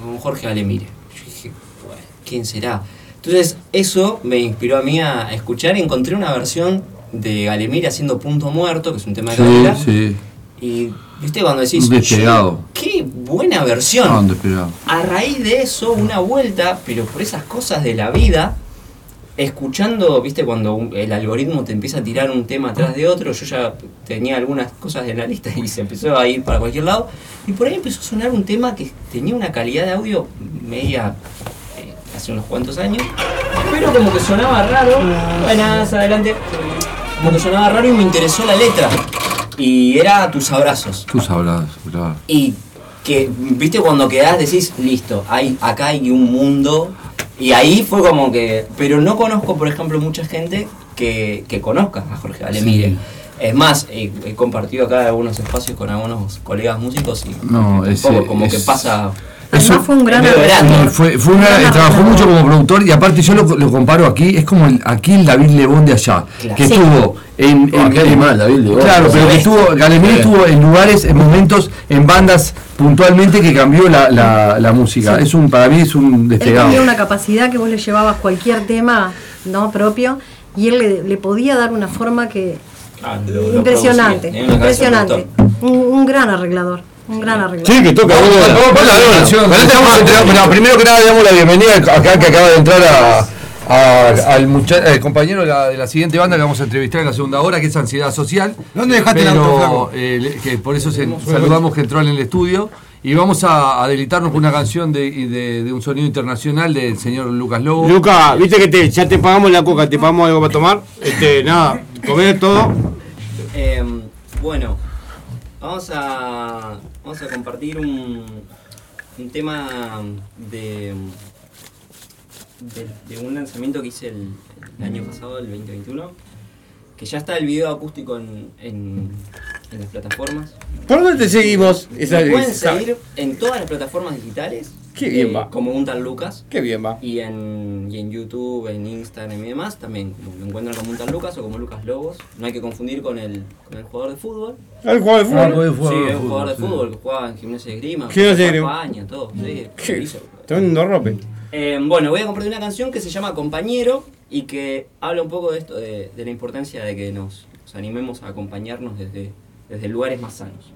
con Jorge Galemire. Yo dije, bueno, ¿quién será? Entonces eso me inspiró a mí a escuchar y encontré una versión de Galemir haciendo Punto Muerto, que es un tema de sí. Y viste cuando decís, Un despegado. qué buena versión. Ah, despegado. A raíz de eso, una vuelta, pero por esas cosas de la vida, escuchando, viste, cuando un- el algoritmo te empieza a tirar un tema atrás de otro, yo ya tenía algunas cosas en la lista y se empezó a ir para cualquier lado, y por ahí empezó a sonar un tema que tenía una calidad de audio media eh, hace unos cuantos años, pero como que sonaba raro, buenas, adelante, como que sonaba raro y me interesó la letra, y era Tus Abrazos. Tú sabrás, claro. Y que, viste, cuando quedás decís, listo, hay, acá hay un mundo. Y ahí fue como que. Pero no conozco, por ejemplo, mucha gente que, que conozca a Jorge Alemire. Es más, he, he compartido acá algunos espacios con algunos colegas músicos y No, es- poco como es- que pasa. Además fue un gran grande. Fue, fue una- Gran trabajó mucho como productor y aparte yo lo, lo comparo aquí, es como el, aquí el David Lebón de allá, Claro. que Sí. estuvo en, en- qué en- animal, David Lebón. Claro, pero que estuvo, Galemir estuvo en lugares, en momentos, en bandas puntualmente que cambió la, la, la música. Es un, para mí es un Él despegado. tenía una capacidad que vos le llevabas cualquier tema no propio y él le, le podía dar una forma que Ah, lo- impresionante, impresionante. Un, un gran arreglador, un gran arreglador. Sí, que toca. Vamos, la primero que nada, damos la bienvenida acá que acaba de entrar a. a- al mucha- al compañero de la, de la siguiente banda que vamos a entrevistar en la segunda hora, que es Ansiedad Social. ¿Dónde dejaste el Pero, auto, flaco? eh, que por eso se- saludamos que entró en el estudio. Y vamos a, a deleitarnos con una canción de, y de- de un sonido internacional del señor Lucas Lobo. Luca, viste que te, ya te pagamos la coca, te pagamos algo para tomar. Este, nada, comer todo. Eh, bueno, vamos a, vamos a compartir un, un tema de, de, de un lanzamiento que hice el, el año pasado, el 2021, que ya está el video acústico en, en, en las plataformas. ¿Por dónde te seguimos? Esa- pueden esa- seguir en todas las plataformas digitales. Qué bien eh, va. Como un tal Lucas. Qué bien va. Y en, y en YouTube, en Instagram y demás, también como me encuentran como un tal Lucas o como Lucas Lobos. No hay que confundir con el, con el jugador de fútbol. ¿Al juego de Ah, fútbol? sí, fútbol, jugador de sí. fútbol que jugaba en gimnasia de esgrima. Gimnasia de. España, todo. Sí, Qué-. Tremendo rope. Eh, bueno, voy a compartir una canción que se llama Compañero y que habla un poco de esto, de, de la importancia de que nos, nos animemos a acompañarnos desde, desde lugares más sanos.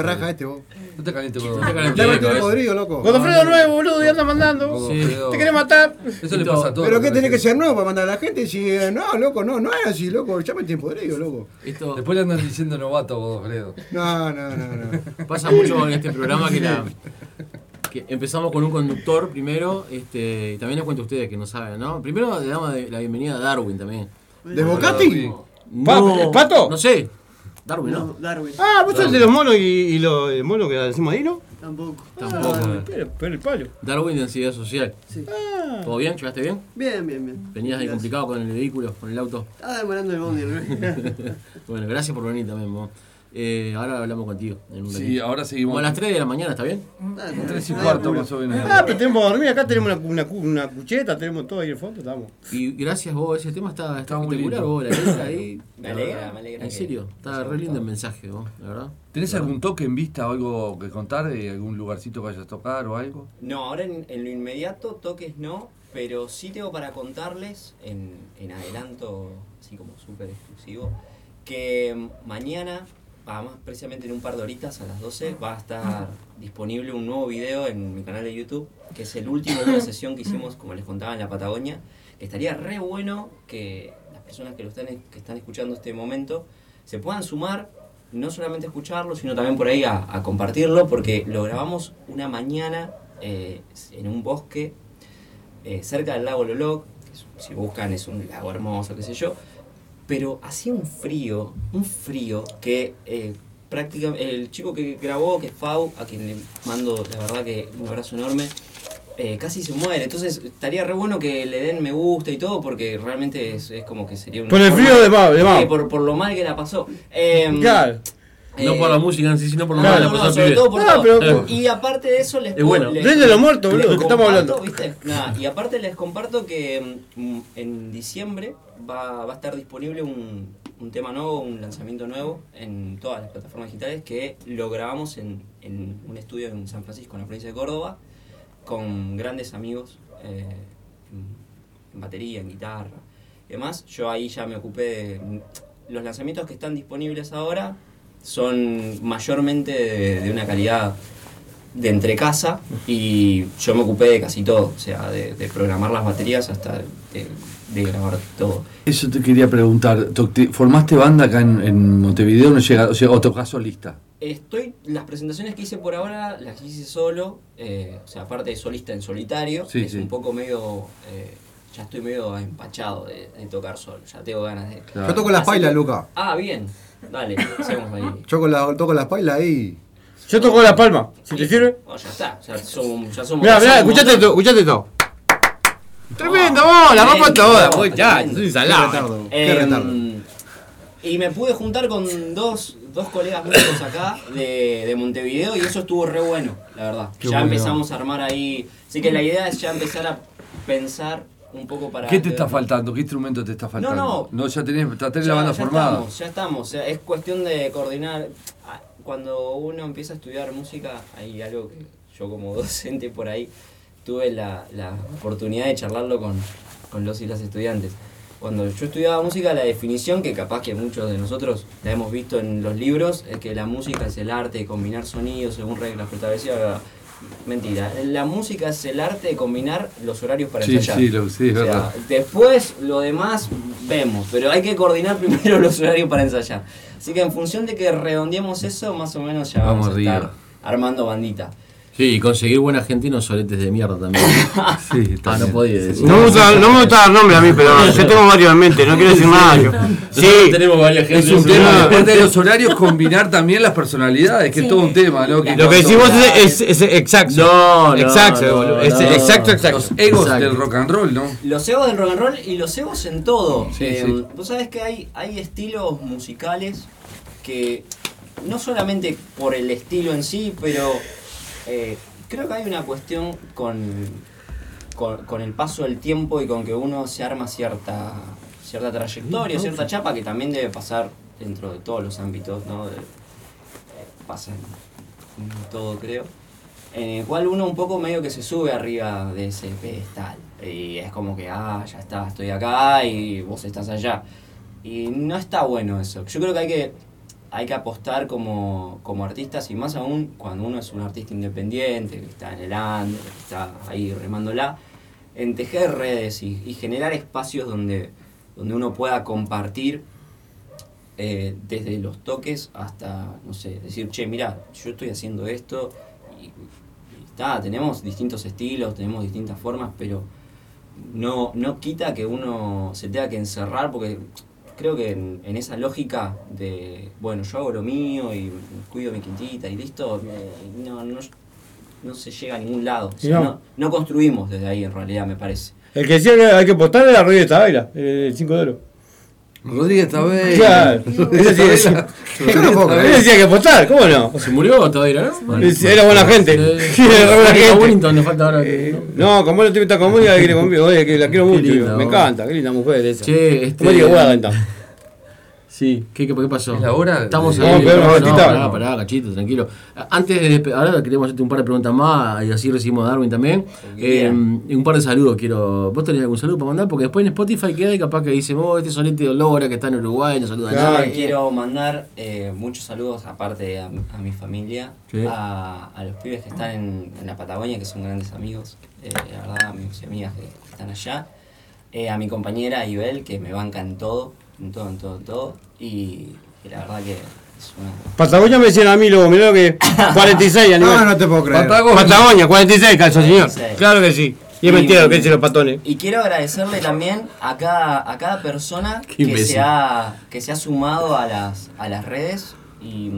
Te raja este vos. No te calientes, Te calientes. Me Bien, tiene ¿eh? podrido, loco. Godofredo nuevo, boludo, y anda mandando. Te quiere matar. Eso le pasa a todos. Pero qué tiene que ser nuevo para mandar a la gente si eh, no, loco, no, no es así, loco. Ya me tiene podrido, loco. Después le andan diciendo novato, Godofredo. No, no, no, no. pasa mucho en este programa que, la, que empezamos con un conductor primero, este, y también les cuento a ustedes que no saben, ¿no? Primero le damos la bienvenida a Darwin también. ¿De Bocati? Pa- No, ¿Pato? No sé. Darwin, ¿no? Darwin. Ah, vos sos de los monos y, y los el mono que decimos ahí, ¿no? Tampoco. Tampoco. Ah, pero, pero el palo. Darwin de ansiedad social. Sí. ¿Todo bien? ¿Llegaste bien? Bien, bien, bien. ¿Venías ahí complicado con el vehículo, con el auto? Estaba demorando el bondi, ¿no? bueno, gracias por venir también, vos. Eh, ahora hablamos contigo. En un Sí, ratito. ahora seguimos. Como a las 3 de la mañana, ¿está bien? Ah, Tres y no hay cuarto apuro. más o menos. Ah, pero tenemos que dormir. Acá tenemos una, una, cu- una cucheta, tenemos todo ahí en el fondo. Estamos. Y gracias vos, ese tema está, está Está muy espectacular, lindo. vos, la letra ahí. Me alegra, me alegra En serio, está re lindo el mensaje, vos, la verdad. ¿Tenés algún toque en vista o algo que contar? de ¿Algún lugarcito que vayas a tocar o algo? No, ahora en, en lo inmediato toques no, pero sí tengo para contarles en, en adelanto, así como súper exclusivo, que mañana, ah, más precisamente en un par de horitas a las 12, va a estar disponible un nuevo video en mi canal de YouTube, que es el último de una sesión que hicimos, como les contaba, en la Patagonia, que estaría re bueno que las personas que lo están, que están escuchando este momento se puedan sumar, no solamente a escucharlo, sino también por ahí a, a compartirlo, porque lo grabamos una mañana eh, en un bosque eh, cerca del lago Loloc, si buscan es un lago hermoso, qué sé yo, pero hacía un frío, un frío que eh, prácticamente el chico que grabó, que es Fau, a quien le mando la verdad que un abrazo enorme, eh, casi se muere. Entonces estaría re bueno que le den me gusta y todo, porque realmente es, es como que sería una Por el frío de Mau, de. Sí, por, por lo mal que la pasó. Em, Claro. No por la música en sí, sino por lo Claro, no, no, sobre todo por Ah, todo. pero- Y aparte de eso les Es bueno. les- Prende los muertos, boludo, que estamos hablando. ¿viste? Nada, y aparte les comparto que mm, en diciembre va, va a estar disponible un, un tema nuevo, un lanzamiento nuevo en todas las plataformas digitales que lo grabamos en, en un estudio en San Francisco, en la provincia de Córdoba, con grandes amigos eh, en, en batería, en guitarra y demás. Yo ahí ya me ocupé de... Los lanzamientos que están disponibles ahora son mayormente de, de una calidad de entre casa y yo me ocupé de casi todo, o sea, de, de programar las baterías hasta de, de grabar todo. Eso te quería preguntar. ¿Formaste banda acá en, en Montevideo no llega, o, sea, o tocas solista? Estoy, las presentaciones que hice por ahora las hice solo, eh, o sea, aparte de solista en solitario, Sí, es sí. un poco medio, eh, ya estoy medio empachado de, de tocar solo, ya tengo ganas de... Claro. Yo toco las pailas, Luca. Ah, bien, dale, hacemos ahí. Yo con la, toco las pailas ahí. Yo toco la palma. ¿Si te sirve? Oh, ya está, ya somos... Ya somos Mirá, mirá, escuchate esto, escuchate esto. Tremendo, vos, la rompo Tremendo, toda, vos ya, es un Qué salado. retardo, qué Em, retardo. y me pude juntar con dos, dos colegas músicos acá de, de Montevideo y eso estuvo re bueno, la verdad. Qué ya bueno. empezamos a armar ahí. Así que la idea es ya empezar a pensar un poco para. ¿Qué te está faltando? ¿Qué instrumento te está faltando? no. ya tenés, ya tenés Ya- la banda ya formada. Estamos, ya estamos. O sea, es cuestión de coordinar. Ah, Cuando uno empieza a estudiar música, hay algo que yo como docente por ahí tuve la, la oportunidad de charlarlo con, con los y las estudiantes. Cuando yo estudiaba música, la definición que capaz que muchos de nosotros la hemos visto en los libros es que la música es el arte de combinar sonidos según reglas preestablecidas. Mentira, la música es el arte de combinar los horarios para Sí, ensayar. sí, lo- sí, es O sea, verdad. Después lo demás vemos, pero hay que coordinar primero los horarios para ensayar. Así que en función de que redondeemos eso, más o menos ya Vamos vamos, a estar arriba. armando bandita. Sí, y conseguir buena gente y no soletes de mierda también. Sí, ah, no podía decir. No me gusta, no me gusta dar nombre a mí, pero yo tengo varios en mente, no quiero decir nada. yo. Sí, tenemos varias gente. Es un tema, aparte de los horarios, combinar también las personalidades, que es todo un tema, ¿no? Que lo que decimos es, es, es exacto. No, no, exacto, no, boludo, no, es no. exacto, exacto. Los egos Exacto. del rock and roll, ¿no? Los egos del rock and roll y los egos en todo. Sí, Eh, sí. Vos sabés que hay, hay estilos musicales que no solamente por el estilo en sí, pero eh, creo que hay una cuestión con, con, con el paso del tiempo y con que uno se arma cierta, cierta trayectoria, cierta chapa que también debe pasar dentro de todos los ámbitos, ¿no? De- eh, pasa en, en todo, creo. En el cual uno un poco medio que se sube arriba de ese pedestal. Y es como que, ah, ya está, estoy acá y vos estás allá. Y no está bueno eso. Yo creo que hay que, hay que apostar como, como artistas y más aún cuando uno es un artista independiente, que está en el under, que está ahí remándola, en tejer redes y, y generar espacios donde, donde uno pueda compartir eh, desde los toques hasta, no sé, decir, che, mira, yo estoy haciendo esto y, y está, tenemos distintos estilos, tenemos distintas formas, pero no, no quita que uno se tenga que encerrar porque creo que en, en esa lógica de, bueno, yo hago lo mío y cuido mi quintita y listo, no, no, no se llega a ningún lado. O sea, No. no, construimos desde ahí en realidad, me parece. El que decía que hay que apostar era Rodríguez Tavaira, el 5 de oro. Rodríguez Tabey. Claro. Ese sí decía- Yo no puedo creer. Ese decía que apostar, ¿cómo no? Se murió todavía, ¿no? Era buena gente. Era buena gente. Le falta ahora. No, como él está conmigo, la quiere conmigo. Oye, que la quiero mucho. linda, me vos. encanta, qué linda mujer esa. Che, este. ¿Cómo digo? Sí, ¿qué, qué, qué pasó? ¿Es la hora? Estamos a no, vueltita. pará, pará, cachito, tranquilo. Antes de ahora queremos hacerte un par de preguntas más y así recibimos a Darwin también. Eh, y un par de saludos quiero. ¿Vos tenés algún saludo para mandar? Porque después en Spotify queda y capaz que dice, oh, este solete de Olora que está en Uruguay, no saluda a Claro. nadie. Quiero mandar eh, muchos saludos, aparte a, a mi familia, a, a los pibes que están en, en la Patagonia, que son grandes amigos, eh, la verdad, amigos y amigas que están allá. Eh, a mi compañera Ibel, que me banca en todo, en todo, en todo, en todo. Y, y la verdad que es una... Patagonia me decían a mí luego, mirá lo que 46 animal. No, no te puedo creer. Patagonia. Patagonia, 46 calzo, señor. 46. Claro que sí. Y es Y- mentira lo que dicen los patones. Y quiero agradecerle también a cada, a cada persona que se, ha, que se ha sumado a las, a las redes y,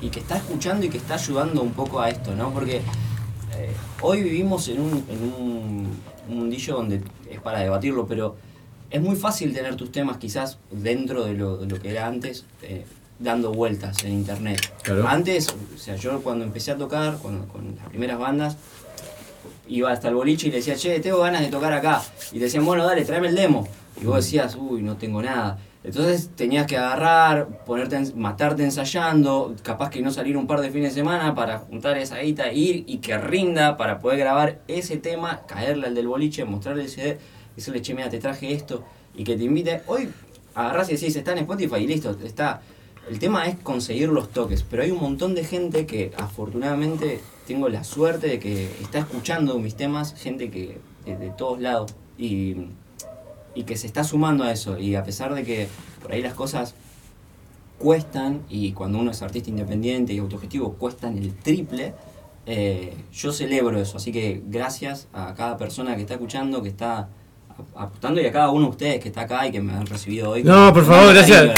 y que está escuchando y que está ayudando un poco a esto, ¿no? Porque eh, hoy vivimos en un, en un mundillo donde es para debatirlo, pero es muy fácil tener tus temas quizás dentro de lo, de lo que era antes, eh, dando vueltas en internet. Claro. Antes, o sea, yo cuando empecé a tocar, cuando, con las primeras bandas, iba hasta el boliche y le decía, che, tengo ganas de tocar acá. Y decían, bueno, dale, tráeme el demo. Y vos decías, uy, no tengo nada. Entonces tenías que agarrar, ponerte, matarte ensayando, capaz que no salir un par de fines de semana para juntar esa guita, ir y que rinda para poder grabar ese tema, caerle al del boliche, mostrarle el CD, decirle, che, mira, te traje esto, y que te invite. Hoy agarrás y decís, está en Spotify y listo, está. El tema es conseguir los toques, pero hay un montón de gente que afortunadamente tengo la suerte de que está escuchando mis temas, gente que de, de todos lados y, y que se está sumando a eso. Y a pesar de que por ahí las cosas cuestan y cuando uno es artista independiente y autogestivo cuestan el triple, eh, yo celebro eso. Así que gracias a cada persona que está escuchando, que está ap- apostando y a cada uno de ustedes que está acá y que me han recibido hoy. No, por favor, gracias. Eh,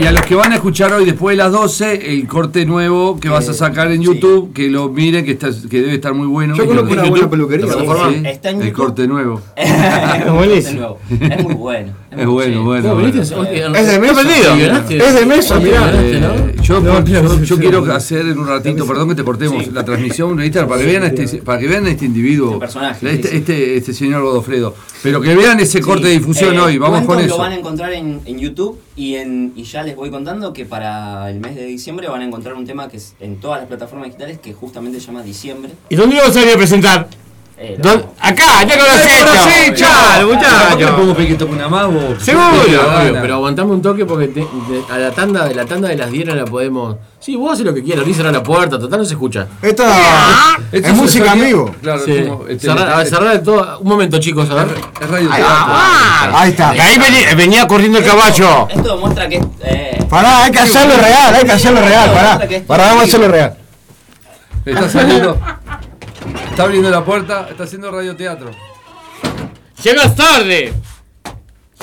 y a los que van a escuchar hoy después de las 12, el corte nuevo que vas a sacar en YouTube, que lo miren, que, está, que debe estar muy bueno. Yo Y conozco una buena peluquería. Sí, sí, Está en El YouTube. corte nuevo. Buenísimo. Es muy bueno. Es bueno, bueno. Es de Mesa. Es de Mesa, mirá. Eh, yo, yo, yo quiero hacer en un ratito, perdón que te cortemos la transmisión, para que vean a este, para que vean a este individuo, Este personaje, este, este, señor Godofredo, pero que vean ese corte de difusión Eh, hoy, vamos con eso. Lo van a encontrar en, en YouTube y, en, y ya les voy contando que para el mes de diciembre van a encontrar un tema que es en todas las plataformas digitales que justamente se llama Diciembre. ¿Y dónde lo vas a ir a presentar? Eh. Acá, ya con los hechos. Chao, muchachos. ¿Podemos pedir que toque una más? vos? Seguro. Obvio, pero aguantame un toque porque te- a la tanda de la tanda de las 10 no la podemos. Sí, vos haces lo que quieras, ni cerrar la puerta, total no se escucha. Esta es música en sonido- vivo. Claro, Sí. como, este, cerrar, a ver, este- cerrar todo. Un momento, chicos, a ver. es radio Ahí, ah, ahí está. Ahí venía, venía corriendo el caballo. Esto demuestra que. Eh, Pará, hay que hacerlo real, hay que hacerlo real, pará. Pará, vamos a hacerlo real. Está saliendo. Está abriendo la puerta, está haciendo radioteatro. Llegas tarde.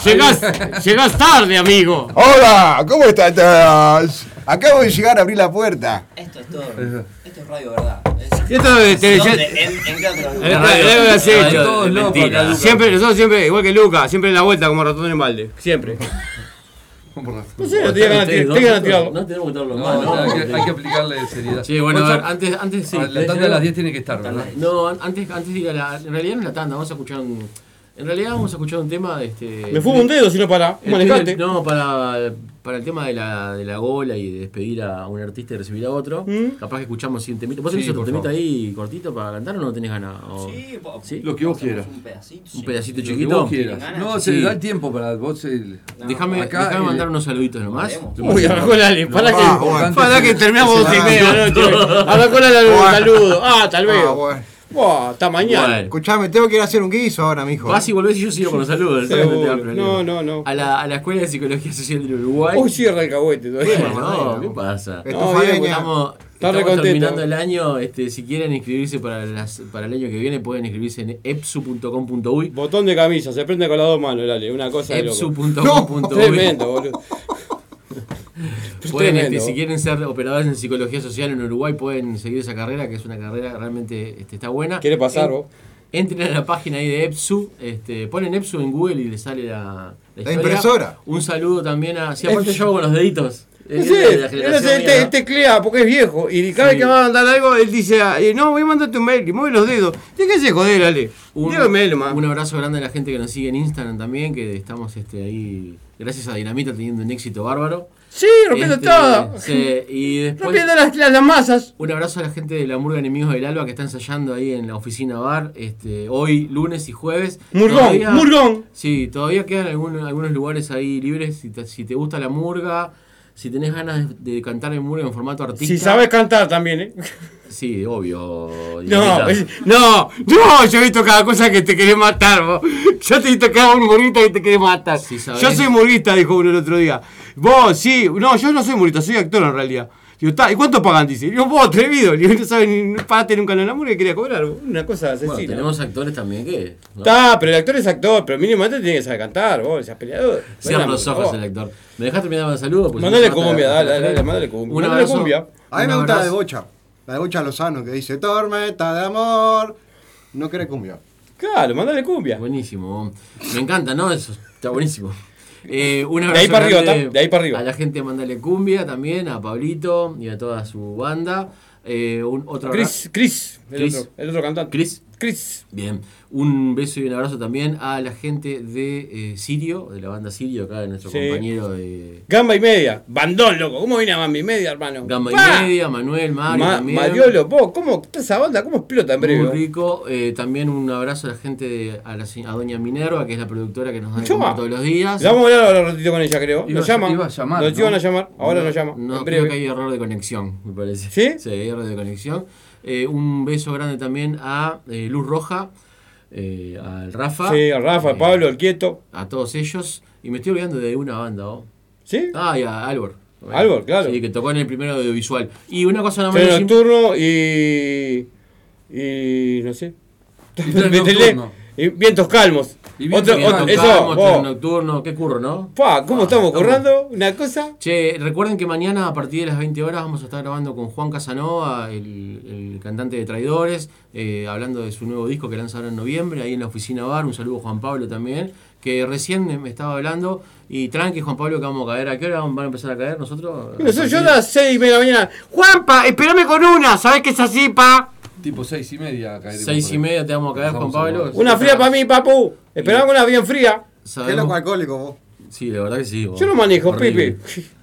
Llegas, llegas tarde, amigo. Hola, ¿cómo estás? Acabo de llegar a abrir la puerta. esto es todo. Esto es radio, ¿verdad? Es- Esto de televisión. ¿Dónde? En, en es. Siempre, nosotros siempre, igual que Luca, siempre en la vuelta como ratón en balde. Siempre. No sé, no de tirarlo. No tenemos que estarlo No, mal, no, ¿no? hay, que, hay que aplicarle seriedad. Sí, bueno, a ver, antes, antes sí. la tanda de las 10 tiene que estar, ¿verdad? No, an- antes, antes de ir a la. En realidad no es la tanda, vamos a escuchar un. En realidad vamos a escuchar un tema. Este, Me fumo un dedo si no para. Manejate. No, para, para el tema de la, de la gola y de despedir a un artista y recibir a otro. ¿Mm? Capaz que escuchamos así un temita. ¿Vos Sí, tenés otro por temita favor. ahí cortito para cantar o no tenés ganas? O- Sí, ¿Sí? Lo que vos quieras. Un pedacito. Un sí. pedacito Lo que chiquito. vos quieras. ganas? No, se Sí. le da el tiempo para vos. el- Déjame, Acá, eh, mandar unos saluditos nomás. Uy, arrancó la ley. Para que, para que terminamos dos y media. Arrancó la luz. Bueno. Saludos. Ah, tal vez. Ah. Buah, hasta mañana. Bueno. Escuchame, tengo que ir a hacer un guiso ahora, mijo. Vas y volvés y yo sigo con los saludos. No. No, no, no. A la, a la Escuela de Psicología Social del Uruguay. Hoy cierra el cagüete todavía. no, ¿qué pasa? No. Estamos, estamos recontento. terminando el año. Este, si quieren inscribirse para, las- para el año que viene, pueden inscribirse en epsu.com.uy. Botón de camisa, se prende con las dos manos, dale. Una cosa de loco. Epsu.com.uy. Tremendo, boludo. Pueden, este, si quieren ser operadores en psicología social en Uruguay, pueden seguir esa carrera, que es una carrera realmente este, está buena. ¿Quiere pasar En- vos? Entren a la página ahí de EPSU, este, ponen EPSU en Google y les sale la, la impresora. Un saludo también a. Si aparte yo hago con los deditos. Sí, Es de él se te- teclea porque es viejo. Y cada Sí. vez que va a mandar algo, él dice, ah, eh, no, voy a mandarte un mail y mueve los dedos. Déjese joder, Ale. Un, Dígame mail nomás. un abrazo grande a la gente que nos sigue en Instagram también, que estamos este, ahí, gracias a Dinamita, teniendo un éxito bárbaro. Sí, rompiendo Este, todo. sí, y después Rompiendo las, las, las masas. un abrazo a la gente de la Murga Enemigos del Alba que está ensayando ahí en la oficina bar este, hoy, lunes y jueves. Murgón, Todavía- murgón. Sí, todavía quedan algún- algunos lugares ahí libres. Si te, si te gusta la murga, si tenés ganas de, de cantar en murga en formato artista. Si sabes cantar también, ¿eh? Sí, obvio. No, Dinamita. es- no, no, yo he visto cada cosa que te querés matar, vos. Yo te he visto cada humorista que te querés matar. Sabés. yo soy humorista, dijo uno el otro día. Vos, sí, no, yo no soy humorista, soy actor en realidad. Digo, "Ta, ¿y cuánto pagan? Dice, yo, vos, atrevido, Digo, no sabes ni pagaste nunca en la murga y quería cobrar, una cosa Bueno, asesina. tenemos actores también que. ¿no? Está, pero el actor es actor, pero mínimamente tiene que saber cantar, vos, seas peleador. Cierra Bueno, los ojos vos. el actor. ¿Me dejaste terminar con el saludo? Pues no, te- cumbia, dale, dale, dale, mandale cumbia. Abrazo. cumbia. A mí me gusta la de. Bocha. La de Bocha Lozano que dice Tormenta de amor. No quiere cumbia. Claro, mandale cumbia. Buenísimo. Me encanta, ¿no? Eso está buenísimo. Eh, un De ahí para arriba. De ahí para arriba. A la gente de Mandale Cumbia también, a Pablito y a toda su banda. Eh, un, otro Chris, Chris, el, Chris. Otro, el otro cantante. Chris. Chris. Bien, un beso y un abrazo también a la gente de eh, Sirio, de la banda Sirio, acá de nuestro Sí. compañero de Gamba y media. Bandón, loco. ¿Cómo viene a Gamba y media, hermano? Gamba y. Media, Manuel, Mario Ma- también. Mariolo, vos, ¿cómo esa banda? ¿Cómo explota en breve? Muy rico. Eh, también un abrazo a la gente, de, a, la, a Doña Minerva, que es la productora que nos da todos los días. Le vamos a hablar ahora un ratito con ella, creo. Iba nos a- llama. iba a llamar, Nos ¿no? iban a llamar. Ahora nos llama. No, creo que hay error de conexión, me parece. ¿Sí? Sí, hay error de conexión. Eh, un beso grande también a eh, Luz Roja, eh, al Rafa. Sí, a Rafa, a Pablo, el quieto. A todos ellos. Y me estoy olvidando de una banda, ¿oh? ¿Sí? Ah, y a Albor. Albor, claro. Sí, que tocó en el primero audiovisual. Y una cosa no Tren nocturno y. y. no sé. vientos calmos. Y Otro- otro- eso, nocturno, qué curro, ¿no? Pa, ¿cómo Ah, estamos estamos- currando? Una cosa. Che, recuerden que mañana a partir de las 20 horas vamos a estar grabando con Juan Casanova, el, el cantante de Traidores, eh, hablando de su nuevo disco que lanzará en noviembre, ahí en la oficina bar. Un saludo a Juan Pablo también, que recién me estaba hablando. Y tranqui, Juan Pablo, que vamos a caer. ¿A qué hora van a empezar a caer nosotros? Yo a las 6 y media de la mañana. Juanpa, espérame con una. ¿Sabes qué es así, pa? Tipo seis y media. caeremos Seis y media te vamos a caer, Juan Pablo. Una fría para mí, papu. Esperame con una bien fría. Qué Sabemos- loco alcohólico vos. Sí, la verdad que sí. vos. Yo no manejo. Pepe.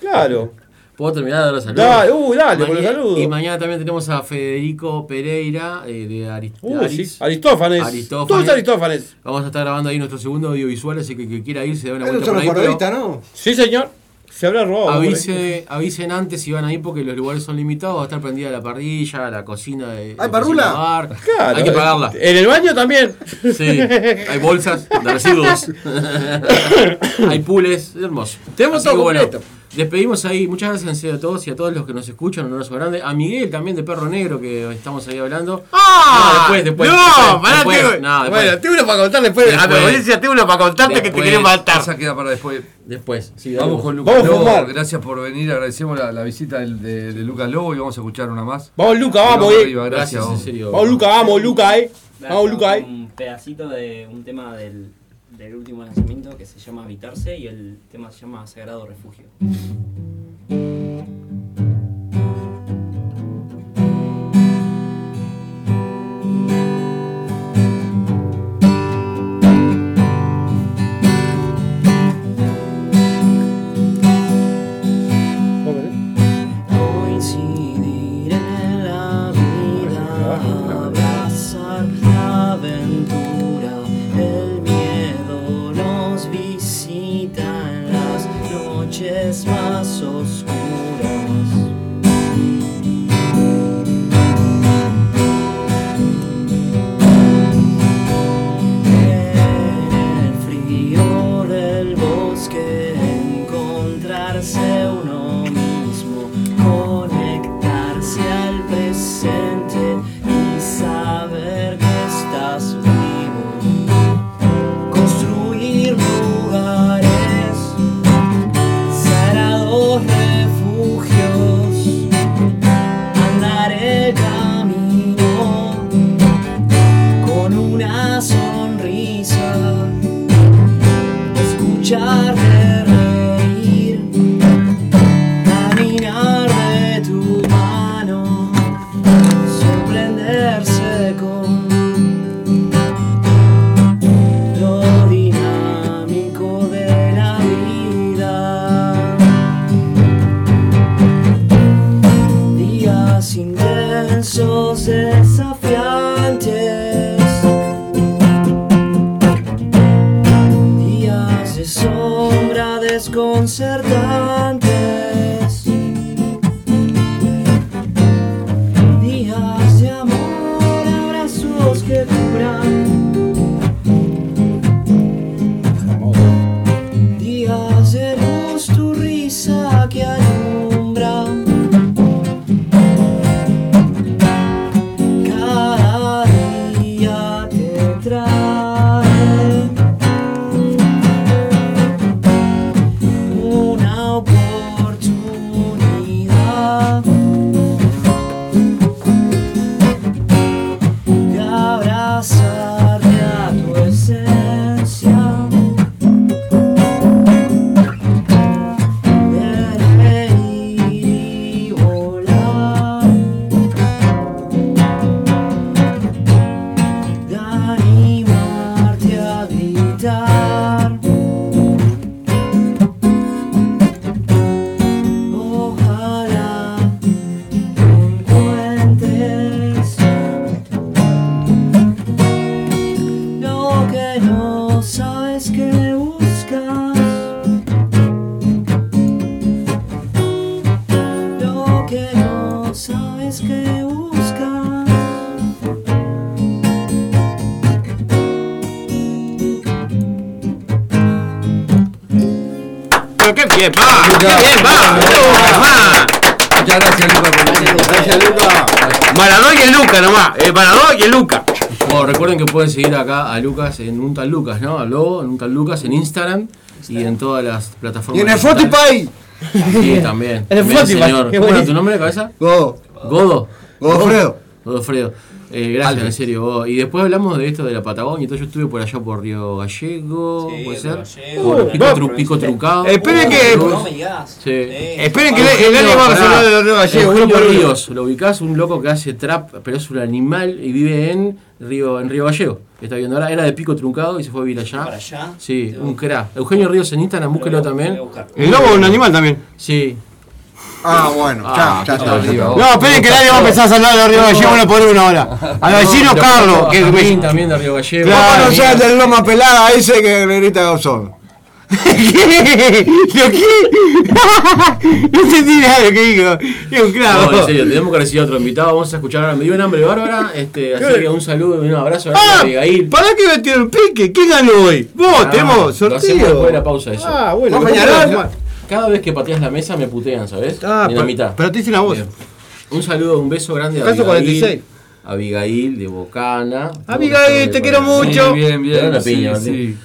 Claro. ¿Puedo terminar de dar los saludos? Dale, uh, dale, con los Maña- saludos. Y mañana también tenemos a Federico Pereira eh, de Aris- Uh, Aris. sí. Aristófanes. Aristófanes. Todos Aristófanes. Vamos a estar grabando ahí nuestro segundo audiovisual, así que que quiera ir se da una vuelta por ahí. pero ¿no? Sí, señor. Se habrá robado. avise- avisen antes si van ahí porque los lugares son limitados. Va a estar prendida la parrilla, la cocina de. ¿Hay la parrula? bar. Claro. Hay que pagarla. En el baño también. Sí, hay bolsas de residuos. hay pules, es hermoso. Tenemos todo bueno, completo. despedimos ahí. Muchas gracias en serio a todos y a todos los que nos escuchan. Un abrazo grande. A Miguel también de Perro Negro que estamos ahí hablando. ¡Ah! No, después, después, No, después, pará, después, tengo- no, después. Bueno, tengo uno para contar después. A Después. mi audiencia tengo uno para contarte que te Después. quiero matar. Esa queda para después. Después, sí, Vamos con Lucas Vamos a Lobo. fumar. Gracias por venir. Agradecemos la, la visita del- de, de Lucas Lobo y vamos a escuchar una más. Vamos, Luca, vamos, eh. arriba, gracias. Gracias, en vamos. serio. Vamos, Luca, vamos, Luca, eh. Vamos, Luca, eh. Un pedacito de un tema del, del último lanzamiento que se llama Habitarse y el tema se llama Sagrado Refugio. Seguir acá a Lucas en un tal Lucas, ¿no? A Lobo, en un tal Lucas en Instagram y en todas las plataformas. Y en el. Spotify. Sí, también. En el Spotify, señor. qué ¿Cómo era tu nombre de cabeza? Godo. Godo. Godofredo. Godofredo. Eh, gracias, en serio. Y después hablamos de esto de la Patagonia todo. Yo estuve por allá por Río Gallego, puede ser. Gallego, por Pico, Tru- Pico Truncado. Esperen que- Cruz. No me digas. Sí. Esperen que el- año vamos a hablar de Río Gallegos, uno Eugenio. Ríos, lo ubicás, un loco que hace trap, pero es un animal y vive en Río, en Río Gallego. Está viendo ahora, era de Pico Truncado y se fue a vivir allá. ¿Para allá? Sí, un crack. Eugenio Ríos en Instagram, búsquelo también. El lobo es un animal también. Sí. Ah, bueno, Ah, ya, ya qué está. tal. No, esperen que año va a empezar a saludar a los Río Gallegos uno por uno ahora. Al vecino Carlos, que Jamín también de Río Gallego. ¿Cómo no seas del loma pelada ese que grita Gausón? ¿Qué? ¿Lo qué? no entendí nada de lo que dijo. Es un No, clavo. en serio, tenemos que recibir a otro invitado. Vamos a escuchar ahora. Me dio un hambre bárbara. Este, así que un saludo y un abrazo a Ah, Abigail. ¿para qué metieron pique? ¿Quién ganó hoy? Vos, Ah, tenemos lo hacemos sorteo. después de la pausa eso. Ah, bueno. ¿Vos ¿cómo mañana? Cada vez que pateas la mesa me putean, ¿sabes? Ah, en la pero- mitad. pero te dicen a vos. Bien. Un saludo, un beso grande a Abigail. 46. Abigail de Bocana. Abigail, te quiero mucho. Bien, bien, da una bien. piña, sí.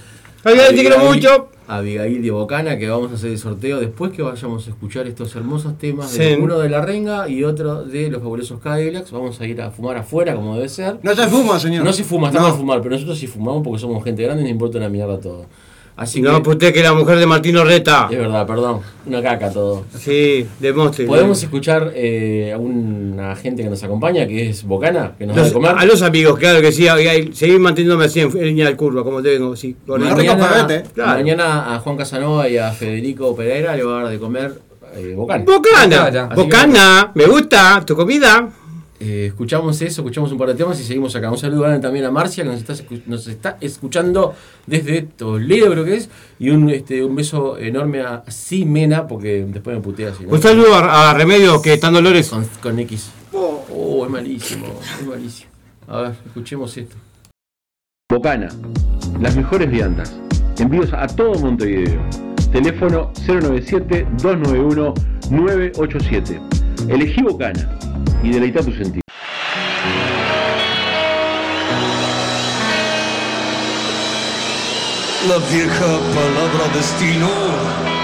Abigail, te quiero mucho. Abigail de Bocana, que vamos a hacer el sorteo después que vayamos a escuchar estos hermosos temas. Sí. de uno de La Renga y otro de los fabulosos Cadillacs. Vamos a ir a fumar afuera, como debe ser. No se fuma, señor. No se fuma, está No. mal fumar, pero nosotros sí fumamos porque somos gente grande y nos importa una mierda todo. Así No, que. pues usted que la mujer de Martino Reta. Es verdad, perdón. Una caca todo. Sí, demuestre. Podemos escuchar eh, a una gente que nos acompaña, que es Bocana, que nos Los- de comer. a los amigos, claro que sí. Seguir manteniéndome así en, en línea de curva, como te vengo, sí. Con el- Mañana, Claro. mañana a Juan Casanova y a Federico Pereira le va a dar de comer eh, Bocana. Bocana, que- Bocana, me gusta tu comida. Eh, escuchamos eso, escuchamos un par de temas y seguimos acá. Un saludo grande también a Marcia que nos está, nos está escuchando desde Toledo, creo que es. Y un, este, un beso enorme a Simena, porque después me putea. si no. Un saludo a, a Remedios que están Dolores. Con, con X. Oh, es malísimo, es malísimo. A ver, escuchemos esto. Bocana, las mejores viandas. Envíos a todo Montevideo. Teléfono 097-291-987. Elegí Bocana y deleita tu sentido. La vieja palabra destino.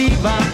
positiva.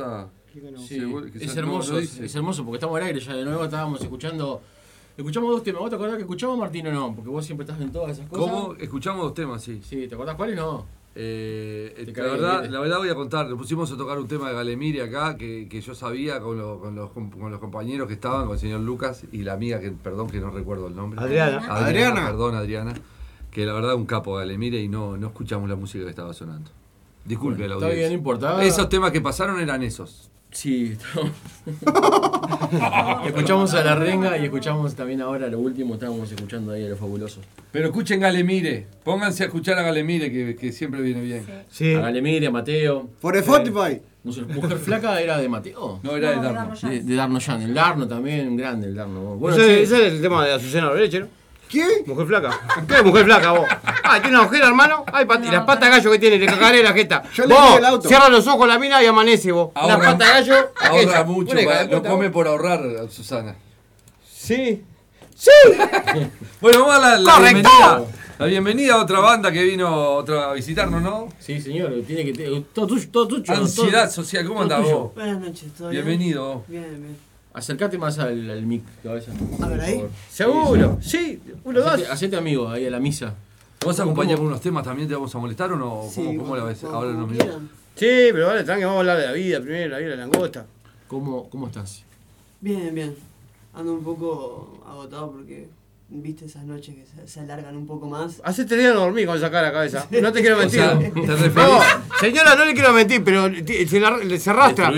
Pasa? Sí, es no hermoso, es, hermoso porque estamos al aire ya de nuevo, estábamos escuchando. Escuchamos dos temas. ¿Vos te acordás que escuchamos Martín o no? Porque vos siempre estás en todas esas cosas. ¿Cómo? Escuchamos dos temas, sí. Sí, ¿te acordás cuáles? No. Eh, la, cae verdad, la verdad voy a contar, le pusimos a tocar un tema de Galemire acá que, que yo sabía con, lo- con los, con los compañeros que estaban, con el señor Lucas y la amiga que, perdón que no recuerdo el nombre. Adriana. Adriana. Perdón, Adriana. Que la verdad un capo Galemire y no, no escuchamos la música que estaba sonando. Disculpe la Está audiencia. bien, no importa. Esos temas que pasaron eran esos. Sí, escuchamos a la renga y escuchamos también ahora lo último, estábamos escuchando ahí a los fabulosos. Pero escuchen Galemire, pónganse a escuchar a Galemire que, que siempre viene bien. Sí. A Galemire, a Mateo. Por Spotify. No sé, Mujer Flaca era de Mateo. No, era de No, de Darno. De, de Darno Jan. El Darno también, un grande el Darno. Bueno, ese, es el tema de Azucena Breche, ¿no? ¿Qué? Mujer flaca. ¿Qué mujer flaca vos? Ah, tiene una ojera, hermano. Ay, pat- y las patas de gallo que tiene, le cagaré la jeta. Yo le vos, el auto. cierra los ojos la mina y amanece vos. Ahorra- pata de gallo. Ahorra aquella. mucho, ¿Vos le pa- cagás lo come vos? por ahorrar, Susana. Sí. Bueno, vamos a la, la bienvenida. La bienvenida a otra banda que vino otra a visitarnos, ¿no? Sí, señor, tiene que. Todo tuyo, todo tuyo. Ansiedad todo- social, ¿cómo andás vos? Buenas noches, ¿todo bien? Bienvenido. Bien, bien. Acercate más al, al mic, cabeza. A ver, ahí. Seguro. Sí. Uno, dos. Hacete, hacete amigo ahí a la misa. ¿Te vas a acompañar con unos temas también? ¿Te vamos a molestar o no? Sí, ¿Cómo, la ves? Ahora minutos. quieran. Sí, pero vale, tranqui, vamos a hablar de la vida primero, la vida de la langosta. ¿Cómo, cómo estás? Bien, bien. Ando un poco agotado porque viste esas noches que se, se alargan un poco más. Hace tres días no dormí con esa cara a cabeza. No te quiero O mentir. sea, ¿te referís? No, señora, no le quiero mentir, pero se, la- se arrastra.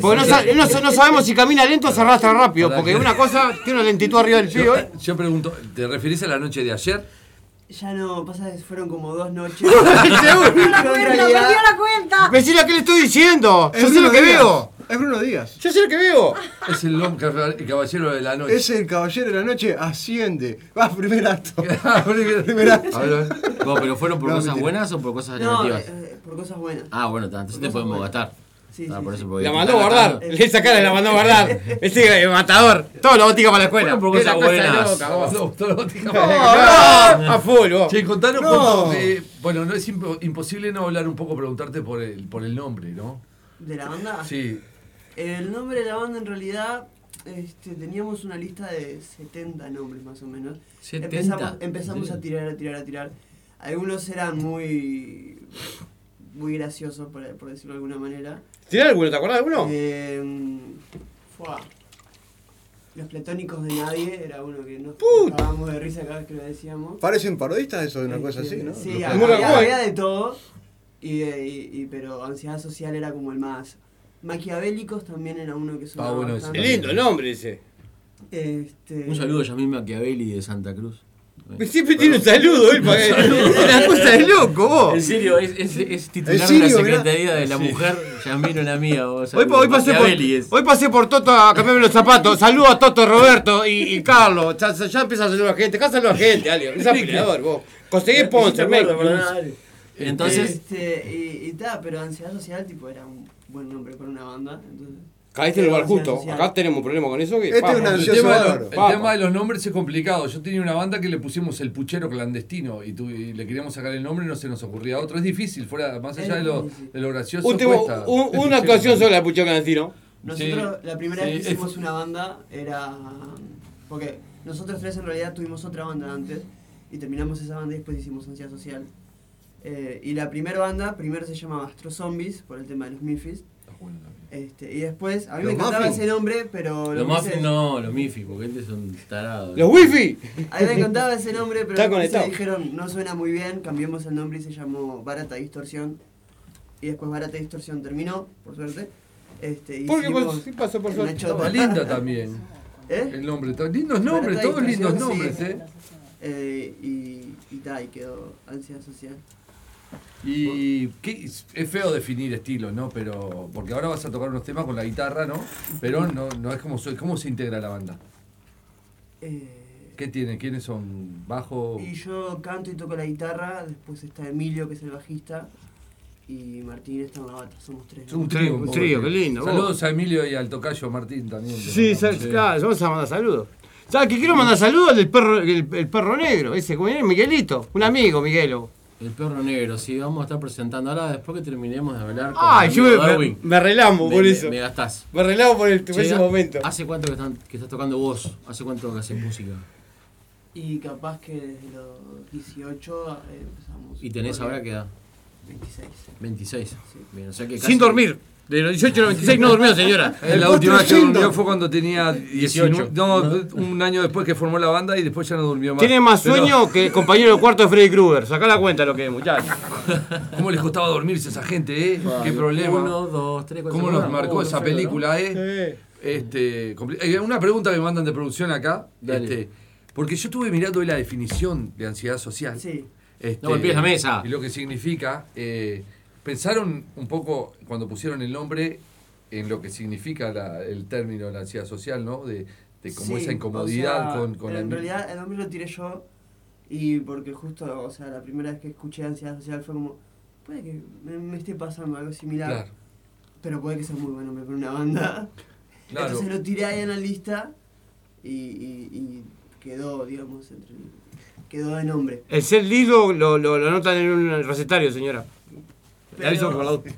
Porque no, sa- no sa- no sabemos si camina lento o se arrastra rápido. Porque que- una cosa tiene una lentitud arriba del pie hoy. Yo, yo pregunto, ¿te referís a la noche de ayer? Ya no, pasa que fueron como dos noches. Seguro. Pero en Cuenta, realidad- perdió la cuenta. Vecina, ¿qué le estoy diciendo? Yo sé lo que veo. Es Bruno Díaz. Yo sé lo que veo. Es el caballero de la noche. Es el caballero de la noche, asciende. Va, primer acto. Primero- Primer acto. A ver, No, ¿Pero fueron por No, cosas mentira. buenas o por cosas No, negativas? eh, por cosas buenas. Ah, bueno, entonces te podemos buenas. gastar. Sí, Ah, sí, por sí. eso porque La mandó a guardar. gastando. Esa cara la mandó a guardar. Ese es matador. Todo lo botica para la escuela. Bueno, por cosas buenas. loca, vos. No, todo lo digo. No, A full, vos. Che, contanos No. cuánto, eh, bueno, no es impo- imposible no hablar un poco, preguntarte por el, por el nombre, ¿no? ¿De la banda? Sí. El nombre de la banda en realidad este, teníamos una lista de 70 nombres más o menos. 70. Empezamos, empezamos Sí. a tirar, a tirar, a tirar. Algunos eran muy muy graciosos, por, por decirlo de alguna manera. ¿Tienes alguno? ¿Te acordás de alguno? Eh, fua. Los pletónicos de nadie era uno que nos Put. cagábamos de risa cada vez que lo decíamos. Parecen parodistas eso de una cosa Este, así, ¿no? Sí, había, de todo. Y, y- y- pero ansiedad social era como el más. Maquiavélicos también era uno que sonaba Ah, bueno, ese. bastante. Qué lindo el nombre ese. Este, Un saludo a Yasmín Machiavelli de Santa Cruz. Siempre tiene un saludo, él, para- Una cosa de loco, vos. En serio, es, es, es titular ¿En de la serio? Secretaría de la Mujer, Yasmín, una amiga. vos Hoy, pasé por, Machiavelli es. hoy pasé por Toto a cambiarme los zapatos. Saludo a Toto, Roberto y, y Carlos. Ya, ya empieza a saludar a gente. Acá saluda a gente, alguien. Es peleador, vos. Conseguí sponsor, me. Entonces, Este, y, y ta, pero ansiedad social tipo era un buen nombre para una banda. Entonces, Caíste en el lugar justo. social. Acá tenemos un problema con eso. Que, Este es una El tema, de los, el tema de los nombres es complicado. Yo tenía una banda que le pusimos el puchero clandestino y, tu- y le queríamos sacar el nombre y no se nos ocurría otro. Es difícil, fuera más allá de lo, de lo gracioso. Último, cuesta. un- Es una un actuación sola de Pucho Canastino. nosotros Sí, la primera sí, vez que es- hicimos una banda era. Porque nosotros tres en realidad tuvimos otra banda antes y terminamos esa banda y después hicimos ansiedad social. Eh, y la primera banda, primero se llamaba Astro Zombies por el tema de los Mifis. Este, y después, a mí ¿Los me encantaba Muffin? ese nombre, pero los muffins no, los mifi, porque este son tarados. ¡Los wifi! A mí me encantaba ese nombre, pero Está después conectado. se dijeron, no suena muy bien, cambiamos el nombre y se llamó Barata Distorsión. Y después Barata Distorsión terminó, por suerte. Este, y ¿Por qué hicimos pasó? ¿Qué pasó por suerte? Estaba linda también. ¿Eh? El nombre. Lindos nombres, Barata todos lindos nombres, sí. ¿eh? Eh, y, y ta, y quedó ansiedad social. Y qué- es feo definir estilos, ¿no? Pero porque ahora vas a tocar unos temas con la guitarra, ¿no? Pero no, no es como soy. ¿Cómo se integra la banda? Eh, ¿Qué tienen? ¿Quiénes son? ¿Bajo? y yo canto y toco la guitarra, después está Emilio, que es el bajista, y Martín está en la bata, somos tres. Es un Un trío. un trío, qué lindo, vos. Saludos a Emilio y al tocayo Martín también. Sí, claro, vamos a mandar saludos. ¿Sabes que quiero mandar saludos al del perro, el, el perro negro? Ese. Miguelito, un amigo, Miguelo. El perro negro, sí, vamos a estar presentando. Ahora, después que terminemos de hablar con Ay, el yo me, Darwin, me, me relamo me- por me- eso. Me gastás. Me relamo por, el, por Che, ese ¿ha- momento. ¿Hace cuánto que, están- que estás tocando vos? ¿Hace cuánto que haces música? Y capaz que desde los 18 eh, empezamos. ¿Y tenés ahora qué edad? 26. 26. Bien, o sea que Sin casi- dormir. De los 18 a los 26 no durmió, señora. El La última vez que durmió fue cuando tenía 18. 18. No, un año después que formó la banda y después ya no durmió más. Tiene más Pero, sueño que el compañero de cuarto de Freddy Krueger. Sacá la cuenta lo que es, muchachos. ¿Cómo les costaba dormirse a esa gente, eh? Qué problema. Uno, dos, tres, cuatro. ¿Cómo nos marcó oh, esa película, eh? Este, una pregunta que me mandan de producción acá. Dale. Este, porque yo estuve mirando hoy la definición de ansiedad social. Sí. Este, No golpees la mesa. Y lo que significa. eh, ¿Pensaron un poco cuando pusieron el nombre en lo que significa la- el término la ansiedad social, ¿no? De, de como Sí, esa incomodidad o sea, con, con En la. realidad, el nombre lo tiré yo. Y porque justo, o sea, la primera vez que escuché ansiedad social fue como. Puede que me, me esté pasando algo similar. Claro. Pero puede que sea muy buen nombre para una banda. Claro. Entonces lo tiré ahí en la lista. Y, y, y quedó, digamos, entre. Quedó de nombre. El set list lo, lo, lo, lo anotan en un recetario, señora. Pero.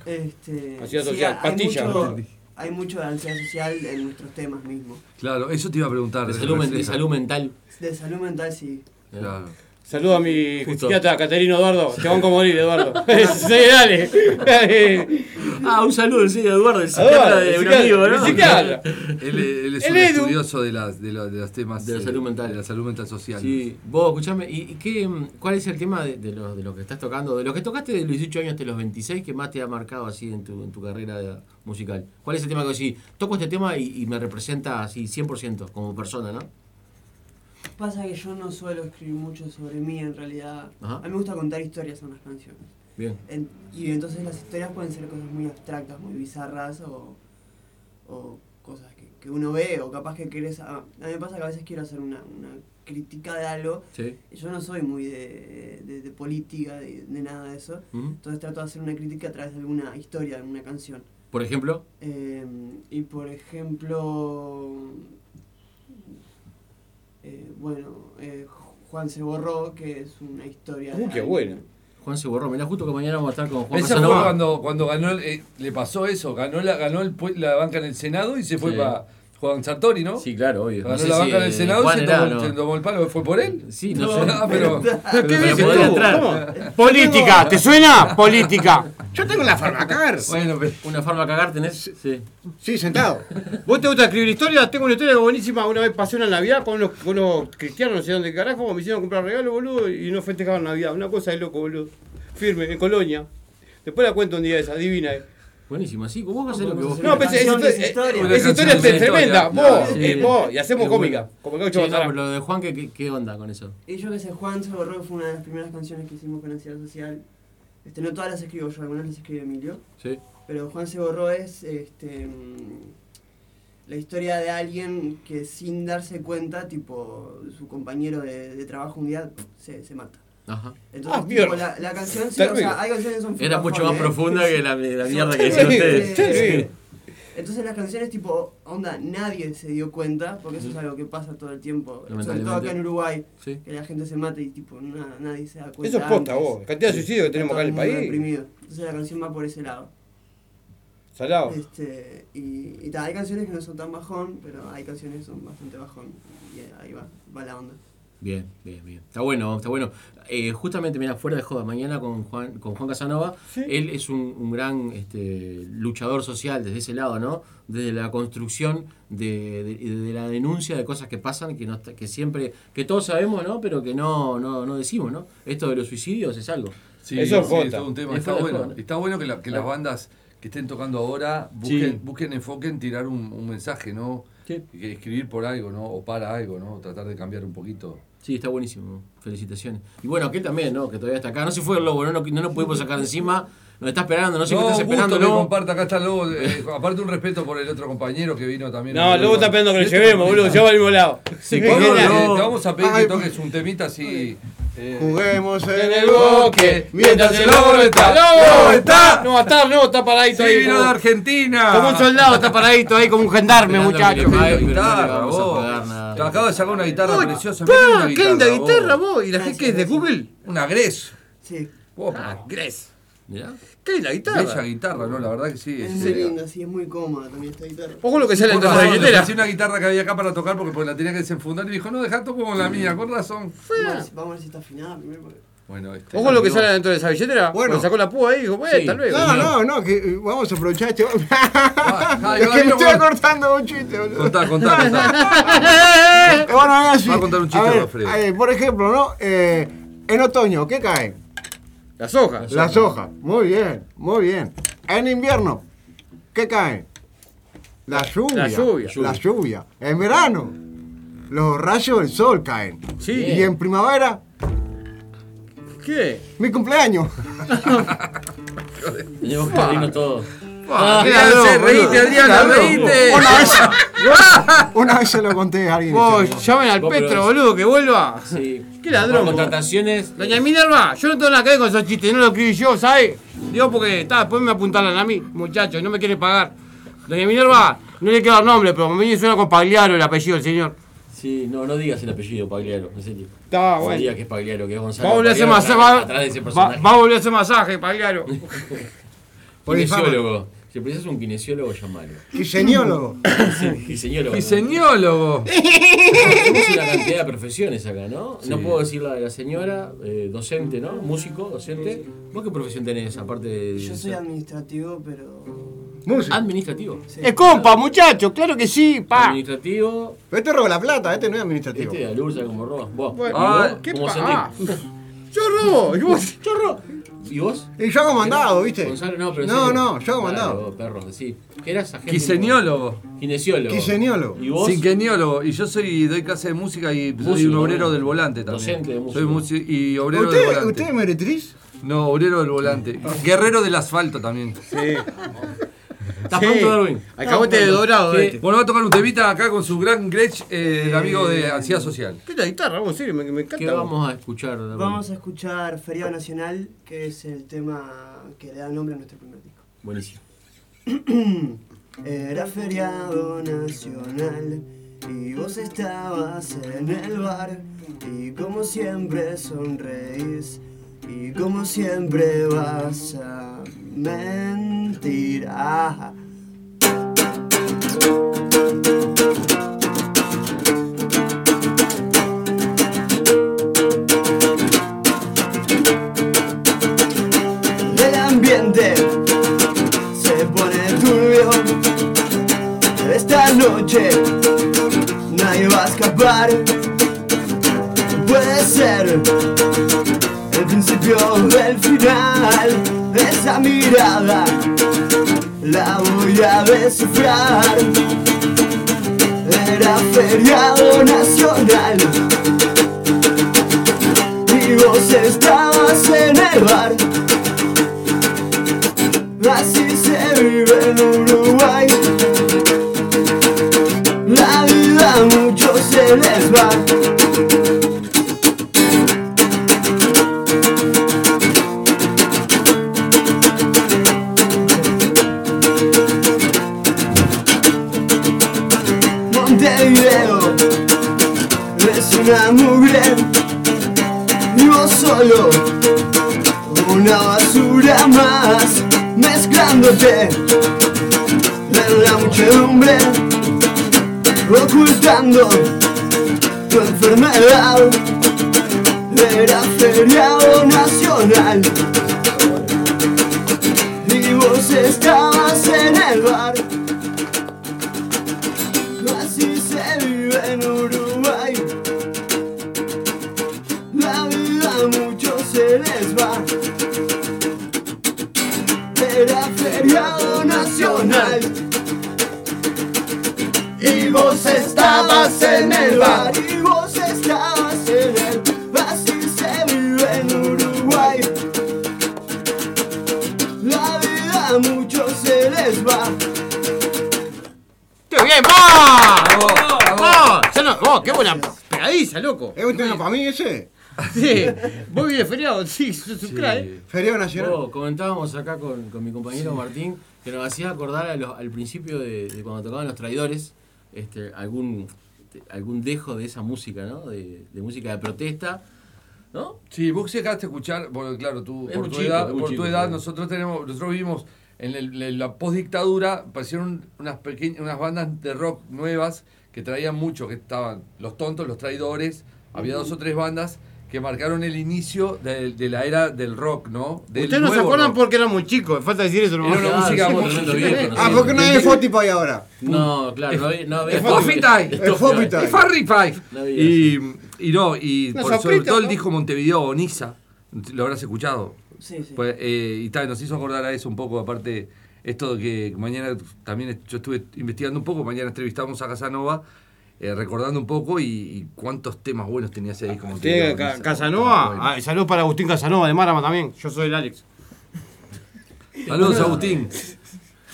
Este, Ansiedad sí, social, mucho- hay mucho de ansiedad social en nuestros temas mismos. Claro, eso te iba a preguntar. De salud, men- de salud mental. De salud mental, sí. Claro. Saludo a mi Justo. psiquiatra Caterino Eduardo. Te van a morir, Eduardo. sí, dale. Ah, un saludo, sí, Eduardo, el psiquiatra de el un psiquiatra, amigo, ¿no? el psiquiatra. Él, él es El un Edu. estudioso de, las, de, los, de los temas De la eh, salud mental. De la salud mental social. Sí, vos, escuchame, ¿y, y qué, mm, cuál es el tema de, de lo, de lo que estás tocando? De lo que tocaste de los 18 años hasta los 26 que más te ha marcado así en tu, en tu carrera de- musical. ¿Cuál es el tema que decís, toco este tema y, y me representa así 100% como persona, ¿no? Pasa que yo no suelo escribir mucho sobre mí en realidad. Ajá. A mí me gusta contar historias en las canciones. Bien. En- y entonces las historias pueden ser cosas muy abstractas, muy bizarras o, o cosas que, que uno ve o capaz que querés... A, a mí me pasa que a veces quiero hacer una, una crítica de algo Sí. yo no soy muy de, de- de política, de, de nada de eso. Entonces trato de hacer una crítica a través de alguna historia, de alguna canción. Por ejemplo, Eh, y por ejemplo, eh, bueno, eh, Juan se borró, que es una historia. de Uh, qué bueno. Juan se borró. Mirá, justo que mañana vamos a estar con Juan Esa fue cuando, cuando ganó, el- eh, le pasó eso, ganó la, ganó el la banca en el Senado y se fue Sí. para Juan Sartori, ¿no? Sí, claro, obvio. Ganó No sé la si, banca en el eh, Senado y se se tomó el palo, ¿fue por él? Sí, no, sé. Ah, pero, ¿Qué pero dices podría tú? entrar. ¿Cómo? Política, ¿te suena? Política. Yo tengo la farmacar. Bueno, pero- ¿Una cagar tenés? Sí. Sí, sentado. ¿Vos te gusta escribir historias? Tengo una historia buenísima. Una vez pasé una Navidad con unos, con unos cristianos, no sé dónde carajo, me hicieron comprar regalos, boludo, y no festejaban Navidad. Una cosa de loco, boludo. Firme, en Colonia. Después la cuento un día esa, divina. eh. Buenísimo, así, vos haces lo que vos No, pero esa historia. es tremenda. historia. Vos, Sí. eh, vos, y hacemos cómica. Como Bazarán. pero lo de Juan, ¿qué, onda con eso? Y yo que sé, Juan se borró fue una de las primeras canciones que hicimos con Ansiedad Social. Este, no todas las escribo yo, algunas las escribe Emilio. Sí. Pero Juan se borró es este, mm, la historia de alguien que sin darse cuenta, tipo, su compañero de, de trabajo un día se, se mata. Ajá. Entonces, Ah, tipo, la, la canción, sí, o sea, hay canciones que son Era mucho más ¿eh? profunda que la, la mierda que terribles. ustedes. Sí. Entonces las canciones tipo, onda, nadie se dio cuenta, porque eso es algo que pasa todo el tiempo, sobre todo acá en Uruguay, Sí. que la gente se mata y tipo, na- nadie se da cuenta. Eso es posta, vos. La cantidad de suicidios que tenemos todo acá en el país. deprimido. Entonces la canción va por ese lado. Salado. Este, y, y ta, hay canciones que no son tan bajón, pero hay canciones que son bastante bajón. Y ahí va, va la onda. Bien, bien, bien. Está bueno, está bueno. Eh, justamente, mira, fuera de joda, mañana con Juan, con Juan Casanova, él es un, un gran este, luchador social desde ese lado, ¿no? Desde la construcción de, de- de la denuncia de cosas que pasan, que, no, está- que siempre, que todos sabemos, ¿no? Pero que no, no, no decimos, ¿no? Esto de los suicidios es algo. Sí, Eso es sí, es todo un tema. Es Está bueno, joda, ¿no? está bueno que, la- que las bandas que estén tocando ahora busquen, Sí. busquen enfoque en tirar un, un mensaje, ¿no? Escribir por algo, ¿no? O para algo, ¿no? Tratar de cambiar un poquito. Sí, está buenísimo. Felicitaciones. Y bueno, aquel también, ¿no? Que todavía está acá. No se fue el lobo, no, no, no nos pudimos sacar de encima. Nos está esperando, no sé qué estás esperando, ¿no? comparta, acá está el Lobo. eh, aparte un respeto por el otro compañero que vino también. No, luego está esperando que lo llevemos, boludo. Se va al mismo lado. Sí, eh, te vamos a pedir Ay, que toques un temita así. eh, Juguemos en En el el bosque, mientras el lobo no está. ¡Lobo está! No va a estar, no, está paradito Sí, ahí. vino como- de Argentina. Como un soldado, está paradito ahí como un gendarme, muchacho. Qué pero no le guitarra, vos. Te acabo de sacar una guitarra Uy, preciosa. pa, Mirá ¡Qué linda vos. guitarra vos! ¿Y la gente qué es de Google? Una Gres. Sí. Opa, Gres. Mirá. ¿Qué es la guitarra? Bella guitarra, ¿no? La verdad que sí. Es es- muy linda, sí, es muy cómoda también esta guitarra. Ojo lo que sale de la billetera. ofrecí una guitarra que había acá para tocar porque, porque la tenía que desenfundar y me dijo, no, dejá toco con la mía, con razón. Vamos a ver si- vamos a ver si está afinada primero. Bueno, este. Ojo lo que sale dentro de esa billetera. Bueno. Bueno, sacó la púa ahí y dijo, bueno, Sí. tal vez. No, no, no, que eh, vamos a aprovechar este. Ah, es que me estoy bueno. acortando un chiste, boludo. Contá, contá, contá. Bueno, así. Va a contar un chiste, Alfredo. eh, por ejemplo, ¿no? Eh, en otoño, ¿qué cae? Las hojas. Las hojas. Muy bien, muy bien. En invierno, ¿qué cae? La lluvia. La lluvia. La lluvia. En verano, los rayos del sol caen. Sí. Y en primavera, ¿Qué? mi cumpleaños. Que reírnos todos. Ah. Una vez, una vez se lo conté a alguien. Vos, llamen al pero Petro, boludo, que vuelva. Sí. Qué ladrón, vos. contrataciones. Doña Minerva, yo no tengo nada que ver con esos chistes, no lo escribí yo, ¿sabes? Digo porque, está, después me apuntalan a mí, muchachos, y no me quiere pagar. Doña Minerva, no le quiero dar nombre, pero a mí me suena con Pagliaro el apellido del señor. Sí, no, no digas el apellido Pagliaro, en serio. Está, No bueno. digas que es Pagliaro, que es Gonzalo. Va a volver a hacer masaje. atrás- atrás de ese Va, personaje. va a volver a hacer masaje, Pagliaro. Kinesiólogo. Si precisas un kinesiólogo, llamalo. Diseñólogo. Sí, Diseñólogo. Diseñólogo. Tenemos una cantidad de profesiones acá, ¿no? No puedo decir la de la señora, eh, docente, ¿no? Músico, docente. ¿Vos qué profesión tenés aparte de.? Yo soy administrativo, pero. Músico. Administrativo. sí. Es compa, muchachos, claro que sí, pa. Administrativo. Pero este roba la plata, este no es administrativo. Este de Alurza como roba. Vos. Bueno, ah, ¿qué ¿Cómo pa- sentís? ah. Yo robo, y vos. Yo robo. ¿Y vos? Y yo hago mandado, ¿viste? Gonzalo, no, pero No, serio. no, yo hago mandado. perro, sí. ¿Qué eras agente? Quiseniólogo. Kinesiólogo. Quiseniólogo. ¿Y vos? Cinqueniólogo. Y yo soy, doy clase de música y soy un obrero ¿no? del volante también. Docente de música. Soy músico y obrero del ¿Usted, volante. ¿Usted es meretriz? No, obrero del volante. Guerrero del asfalto también. Sí. ¿Estás pronto, Darwin? Alcahuete de dorado, este. Bueno, va a tocar un temita acá con su gran Gretsch, eh, el amigo de Ansiedad Social. ¿Qué es la guitarra? En serio, me, me encanta. ¿Qué vamos a escuchar? Darwin? Vamos a escuchar Feriado Nacional, que es el tema que le da nombre a nuestro primer disco. Buenísimo. Era feriado nacional y vos estabas en el bar y como siempre sonreís y como siempre vas a mentir. El ambiente se pone turbio esta noche nadie va a escapar. Puede ser el principio del final. Esa mirada la voy a descifrar. Era feriado nacional y vos estabas en el bar. Así se vive en Uruguay. La vida a muchos se les va. En la muchedumbre ocultando tu enfermedad. Era feriado nacional. Y vos estabas estabas en el bar y vos estabas en el así se vive en Uruguay la vida a muchos se les va ¡Qué bien! ¡Vamos! Ya no, vos, qué buena pegadiza, loco. ¿Es un tema para mí ese? Sí, vos vienes feriado, sí, sos un crack, ¿eh? Feriado nacional. Comentábamos acá con, con mi compañero Martín que nos hacía acordar a los- al principio de, de cuando tocaban los traidores este, algún, algún dejo de esa música, ¿no? De, de música de protesta. ¿no? Sí, vos llegaste a escuchar, bueno, claro, tú, Es por tu chico, edad, por tu edad claro. nosotros tenemos, nosotros vivimos en, el- en la postdictadura, aparecieron unas pequeñas, unas bandas de rock nuevas que traían mucho, que estaban Los Tontos, Los Traidores, había dos o tres bandas que marcaron el inicio de, de la era del rock, ¿no? Del Ustedes no se acuerdan rock. porque eran muy chicos, falta decir eso nomás. Era una música muy- Ah, porque no hay Spotify ahora. No, claro, no había. No había Farry Five. Y, y no, y por, sobre todo el disco Montevideo Bonisa, lo habrás escuchado. Sí, sí. Pues, eh, y tal, nos hizo acordar a eso un poco, aparte, esto de que mañana también yo estuve investigando un poco, mañana entrevistamos a Casanova, eh, recordando un poco y, y cuántos temas buenos tenía ese disco. Ca- Bonisa. Casanova, ah, saludos para Agustín Casanova de Marama también. Yo soy el Alex. Saludos, Agustín.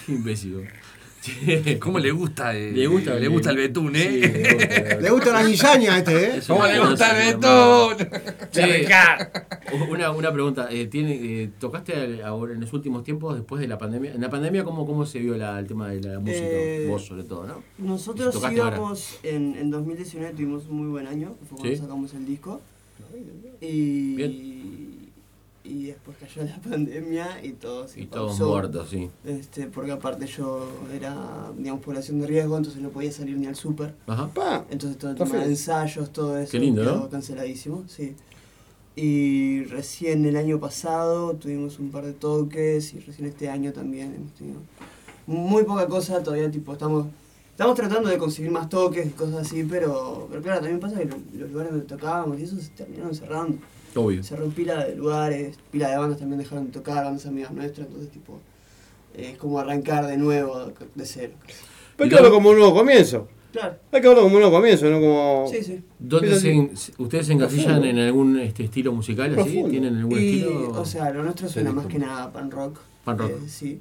Qué imbécil. ¿Cómo le gusta? eh, Le gusta le el- gusta el betún, Sí, ¿eh? le gusta, Le gusta la guisaña a este, ¿eh? ¿Cómo le gusta el betún? Che, una, una pregunta. eh, tiene, eh, ¿Tocaste ahora en los últimos tiempos, después de la pandemia? En la pandemia, ¿cómo, cómo se vio la- el tema de la música? Eh, Vos, sobre todo, ¿no? Nosotros íbamos en, en 2019, tuvimos un muy buen año, fue cuando Sí. sacamos el disco. Y, y después cayó la pandemia y todo se Y todos muertos, sí. Este, porque aparte yo era, digamos, población de riesgo, entonces no podía salir ni al súper. Ajá. Pa, Entonces todo el tema de ensayos, todo eso Qué lindo, quedó ¿no? canceladísimo, sí. Y recién el año pasado tuvimos un par de toques y recién este año también hemos tenido muy poca cosa, todavía tipo estamos estamos tratando de conseguir más toques y cosas así, pero, pero claro, también pasa que lo- los lugares donde tocábamos y eso se terminaron cerrando. Obvio. Cerró pila de lugares, pila de bandas también dejaron de tocar, bandas amigas nuestras, entonces tipo es como arrancar de nuevo, de cero. Pero hay que verlo como un nuevo comienzo. Claro, Hay que verlo como un nuevo comienzo, no como. sí, sí. ¿Dónde se, ustedes se encasillan en algún este, estilo musical así? Profundo. ¿Tienen algún Y, estilo? o sea, lo nuestro suena más que nada pan rock. Pan rock. eh, sí.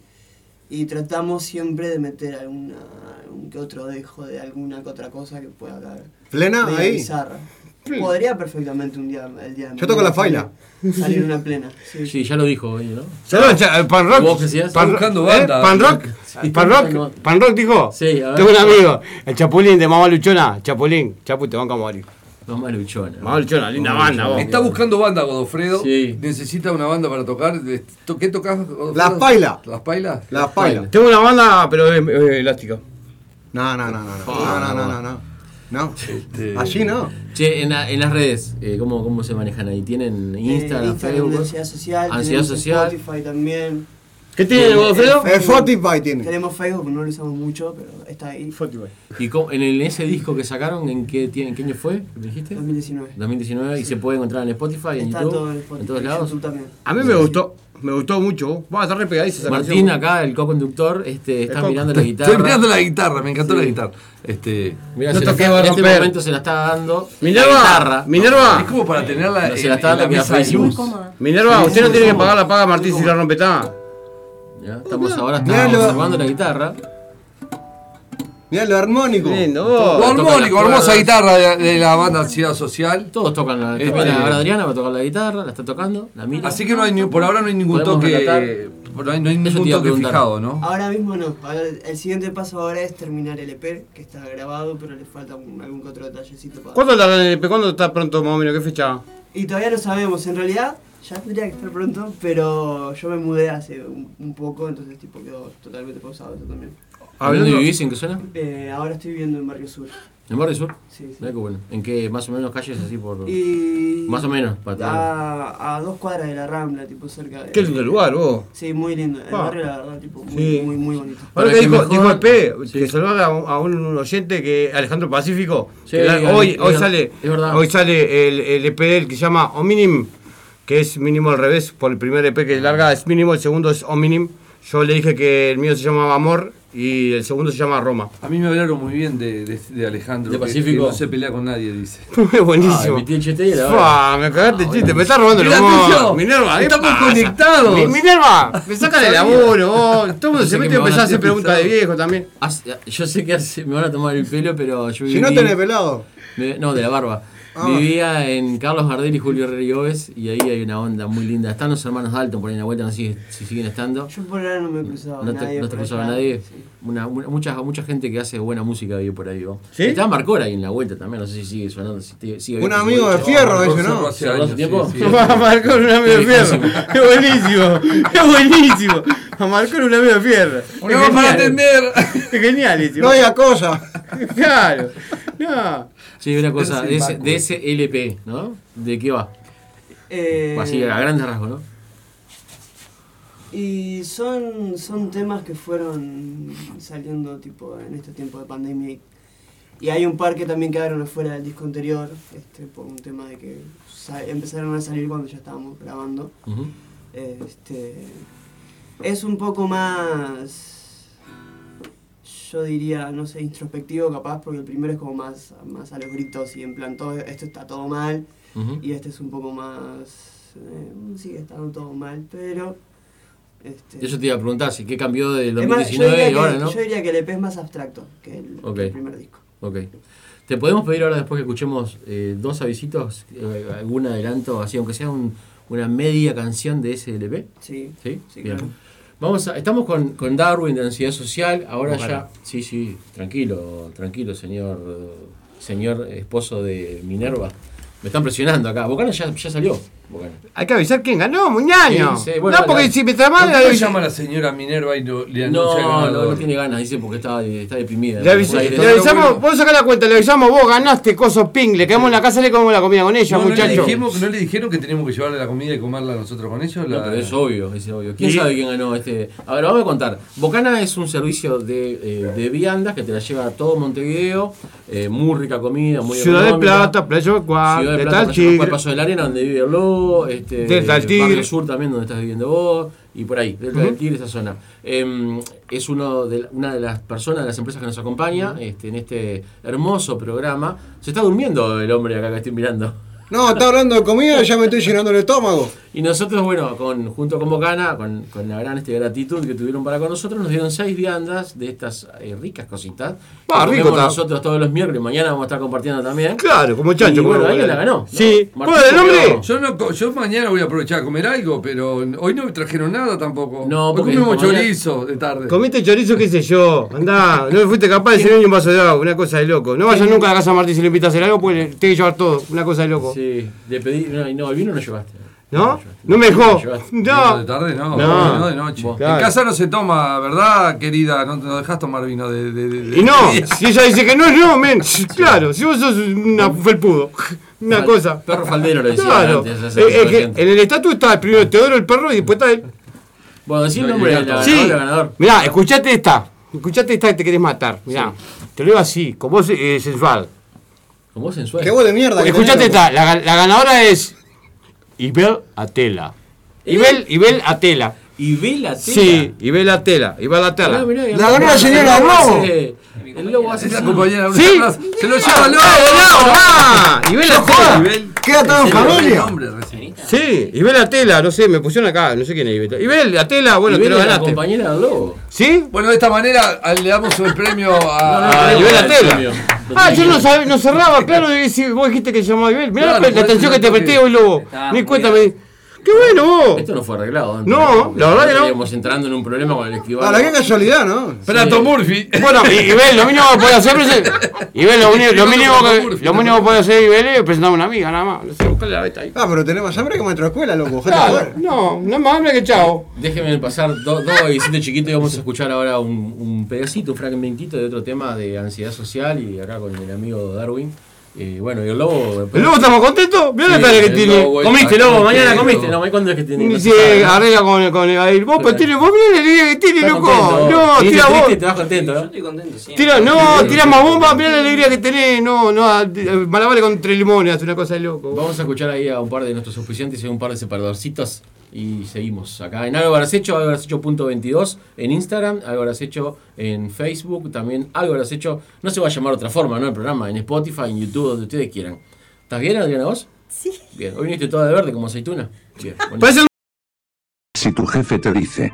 Y tratamos siempre de meter alguna, algún que otro dejo de alguna que otra cosa que pueda caer. ¿Plena ahí? bizarra. Podría perfectamente un día, el día de Yo toco la faila. Salir una plena. Sí. Sí, ya lo dijo hoy, ¿no? ¿Sabes? cha- eh, Pan rock. ¿Vos qué decías? Pan, buscando ¿eh? banda. Pan rock. Sí, Pan rock. Pan rock dijo. Sí, a ver. Tengo un amigo, el Chapulín de Mamá Luchona. Chapulín. Chapu, te van a morir. Mamá Luchona. Mamá Luchona, linda Mamá banda, Luchona. vos. Está buscando banda, Godofredo. Sí. Necesita una banda para tocar. ¿Qué tocas, Godofredo? Las Pailas. ¿Las pailas? La paila. Tengo una banda, pero es es elástica. No, no, no, no, no. Ah, No, no, no, no, no. No. Allí no. Che, en, la- en las redes, eh, ¿cómo, ¿cómo se manejan ahí? ¿Tienen Eh, Instagram, Facebook? Ansiedad Social. Ansiedad tenemos Social. Spotify también. ¿Qué tiene, Godofredo? El Spotify tiene. Tenemos Facebook, no lo usamos mucho, pero está ahí. ¿Y cómo- en el- ese disco que sacaron, en qué, en qué año fue? ¿Me dijiste? 2019. 2019 y se puede encontrar en Spotify, en Está YouTube, todo en Spotify. todos lados. YouTube también. A mí me gustó. Me gustó mucho. Va a estar re pegadiza esa Martín canción. acá, el co-conductor, este, está co- mirando la guitarra. Estoy mirando la guitarra, me encantó Sí. la guitarra. Este, Mirá, No se la toqué, está- va a en este momento se la está dando Minerva, la guitarra. Minerva. es como para tenerla No, se la está en la dando mesa de luz. Minerva, usted no tiene que pagar la paga Martín si la rompe está. Ya, Estamos ahora Mirá estamos lo- observando la guitarra. Mirá lo armónico. Lindo, Lo vos. Armónico, hermosa guitarra de, de la banda Ansiedad Social. Todos tocan la Este- también ahora Adriana va a tocar la guitarra, la está tocando, la mira. Así que no hay ni- por ahora no hay ningún Podemos toque. relatar. No hay, no hay ningún toque fijado, ¿no? Ahora mismo no. El siguiente paso ahora es terminar el EP, que está grabado, pero le falta un- algún que otro detallecito para. ¿Cuándo la el EP? ¿Cuándo está pronto más o menos? ¿Qué fecha? Y todavía no sabemos, en realidad ya tendría que estar pronto, pero yo me mudé hace un, un poco, entonces tipo quedó totalmente pausado eso también. ¿Dónde Hablando- vivís? ¿En qué zona? Eh, ahora estoy viviendo en Barrio Sur. ¿En Barrio Sur? Sí, sí. Qué bueno. ¿En qué más o menos calles así por...? Y Más o menos, para a, a dos cuadras de la Rambla, tipo cerca de... Qué lindo lugar, vos. Sí, muy lindo. El Ah. barrio, la verdad, tipo, muy, Sí. muy, muy bonito. Ahora Para que que dijo, mejor- dijo el P, que saludar a un, oyente que Alejandro Pacífico. Sí, que la- es- hoy, es hoy verdad, sale, es verdad. hoy sale el, el EP de él que se llama Ominim, que es mínimo al revés, por el primer EP que larga es mínimo, el segundo es Ominim. Yo le dije que el mío se llamaba Amor y el segundo se llama Roma. A mí me hablaron muy bien de, de, de Alejandro. ¿De Pacífico? Que no se pelea con nadie, dice. Ah, Buenísimo. mi la Fua, me cagaste el chiste, me estás robando el humor. Minerva, ¿qué estamos pasa? conectados. Mi- Minerva, me saca de laburo, vos. Todo el mundo se mete van empezar a a hacer preguntas de viejo también. Hace- Yo sé que hace- me van a tomar el pelo, pero yo Si no tenés pelado. me- no, de la barba. Ah. Vivía en Carlos Gardel y Julio Ríos y ahí hay una onda muy linda. Están los hermanos Dalton por ahí en la vuelta, no sé si, si siguen estando. Yo por ahora no me he cruzado No te, nadie no te cruzaba allá. nadie. Una, una- mucha, mucha gente que hace buena música vive por ahí. ¿no? ¿Sí? Está Marcora ahí en la vuelta también, no sé si sigue sonando. Si te- sigue Un amigo de fierro cerró ¿no? hace ¿Cerró hace años, tiempo? sí, un amigo de fierro. Qué buenísimo. Qué buenísimo. A Marcón un amigo de fierro. Un amigo para atender. Es genialísimo. No diga cosa. Claro. No. Sí, una cosa, de ese, de ese LP, ¿no? ¿De qué va? Eh, Así a grandes rasgos, ¿no? Y son, son temas que fueron saliendo tipo en este tiempo de pandemia. y- hay un par que también quedaron afuera del disco anterior, este, por un tema de que empezaron a salir cuando ya estábamos grabando. Este, es un poco más, yo diría, no sé, introspectivo capaz, porque el primero es como más, más a los gritos y en plan, todo, esto está todo mal. Y este es un poco más, eh, sigue estando todo mal, pero... Este, Eso te iba a preguntar, si qué cambió del es más, yo 2019 diría y ahora, ¿no? Yo diría que el EP es más abstracto que el, que Ok. el primer disco. Ok. ¿Te podemos pedir ahora, después que escuchemos eh, dos avisitos, eh, algún adelanto, así, aunque sea un- una media canción de ese LP? Sí, ¿Sí? sí, claro. Vamos a, estamos con, con Darwin de Ansiedad Social, ahora Ojalá. ya... Sí, sí, tranquilo, tranquilo, señor señor esposo de Minerva. Me están presionando acá. Bocana ya, ya salió. Hay que avisar quién ganó, muñaño. Sí, sí, bueno, no, porque la- si me está mal, ¿Por qué le llama a la señora Minerva y no, le anuncia No, no, no tiene ganas, dice porque está, está deprimida. Le, avis- avisamos, vos sacá la cuenta, le avisamos, vos ganaste coso ping, le quedamos en la casa y le comemos la comida con ella, No, no, muchacho. ¿No le dijeron que teníamos que llevarle la comida y comerla nosotros con ellos? No, La- pero es obvio, es obvio. ¿Quién sabe quién ganó este? A ver, vamos a contar. Bocana es un servicio de, eh, de viandas que te la lleva a todo Montevideo. eh, muy rica comida, muy Ciudad de. Plata, Playa Ciudad de Plata, Playa. Paso de la Arena, donde vive el Lobo. Este, Delta del Tigre. Barrio Sur también, donde estás viviendo vos. Y por ahí, Delta del Tigre, esa zona. Em, es uno de, una de las personas, de las empresas que nos acompaña este, en este hermoso programa. Se está durmiendo el hombre acá que estoy mirando. No, está hablando de comida y ya me estoy llenando el estómago. Y nosotros, bueno, con, junto con Bocana, con, con la gran este, gratitud que tuvieron para con nosotros, nos dieron seis viandas de estas eh, ricas cositas. Ah, rico está. nosotros todos los miércoles. Mañana vamos a estar compartiendo también. Claro, como chancho. Y bueno, como- alguien la ganó. ¿no? Sí. Martín ¿Puedo el nombre? comió- Yo, no, yo mañana voy a aprovechar a comer algo, pero hoy no me trajeron nada tampoco. No, Hoy porque comimos mañana- chorizo de tarde. Comiste chorizo, qué sé yo. Andá, no fuiste capaz de servir ni un vaso de agua, una cosa de loco. No vayan nunca a la casa de Martín si le invitas a hacer algo, pues le tiene que llevar todo, una cosa de loco. Sí, le pedí. No, y no, el vino no llevaste. ¿No? No me dejó. No. de tarde no, No. vino de noche. Claro. En casa no se toma, ¿verdad, querida? No, no dejas tomar vino de... de- de- Y no, si ella dice que no, es no, men. Claro, si vos sos una felpudo, una Fal- cosa. Perro faldero lo decía Claro. antes. Eh, en el estatus está primero Teodoro el perro y después está él. Bueno, decí el No, nombre y de el la gato. Sí, ganador. mirá, escuchate esta. Escuchate esta que te querés matar. Mirá, te lo digo así, con voz eh, sensual. Con vos sensual. Qué voz de mierda. Escuchate tenés, esta, la, la ganadora es Ibel Atela. Ibel, Ibel Atela. Y ve la tela. Sí, Ibel Atela, Ibel Ah, Atela. y La ganó la el señora lobo Lobo. El lobo hace la compañera ¿Sí? Se lo lleva loco. ¡Ah! Ibel Atela. Queda todo en el familia. Sí, Ibel Atela, no sé, me pusieron acá, no sé quién es Ibel. Ibel Atela, bueno, te lo la ganaste. compañera del lobo. ¿Sí? Bueno, de esta manera a- le damos el premio a... Ah, Ibel Atela. Ah, yo no sabía, no cerraba, claro, si vos dijiste que llamaba Ibel. Mirá Claro, la, atención que te presté hoy, lobo. Ni cuenta me ¡Qué bueno vos! Esto no fue arreglado. antes, No, la verdad que no. Estaríamos entrando en un problema con el escribano. Ahora, qué casualidad, ¿no? Prato Murphy. Bueno, y, Ibel, lo mínimo que puede hacer es. Ibel, lo, lo mínimo que, lo mínimo que puede hacer Ibel es presentar a una amiga, nada más. Buscarle la beta ahí. Ah, pero tenés más hambre que maestro de escuela, loco. Claro, no, no más hambre que chao. Déjenme pasar do- dos avisitos chiquitos y vamos a escuchar ahora un, un pedacito, un fragmentito de otro tema de ansiedad social y acá con el amigo Darwin. Eh, bueno, y el lobo. ¿El lobo estamos contentos? Mirá la Sí, cara que tiene. lobo, ¿Comiste, el- lobo? Mañana el- comiste. No, ¿cuándo es que tiene? No Se se sabe. arregla con, con el. Vos, pero tiene, vos mirá la alegría que tiene, loco. contento. No, tira vos. triste y Te vas contento, Yo ¿no? estoy contento siempre. Tira, no, tira más bomba, mirá la alegría que tenés. No, no, a- malabares con tres limones, una cosa de loco. Vamos a escuchar ahí a un par de nuestros auspiciantes y a un par de separadorcitos. Y seguimos acá en Algo Hecho, Algo Hecho.22 en Instagram, Algo Hecho en Facebook, también Algo Hecho. No se va a llamar de otra forma, ¿no? El programa en Spotify, en YouTube, donde ustedes quieran. ¿Estás bien, Adriana, vos? Sí. Bien. ¿Hoy viniste toda de verde como aceituna? Bien. un Si tu jefe te dice,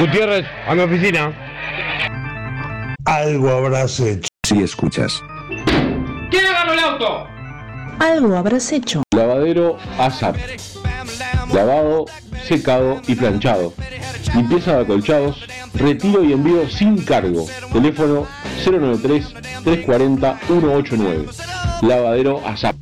Gutiérrez, a mi oficina. algo habrás hecho. Si escuchas. ¿Quién ganó el auto? Algo habrás hecho. Lavadero ASAP. Lavado, secado y planchado. Limpieza de acolchados. Retiro y envío sin cargo. Teléfono 093-340-189. Lavadero ASAP.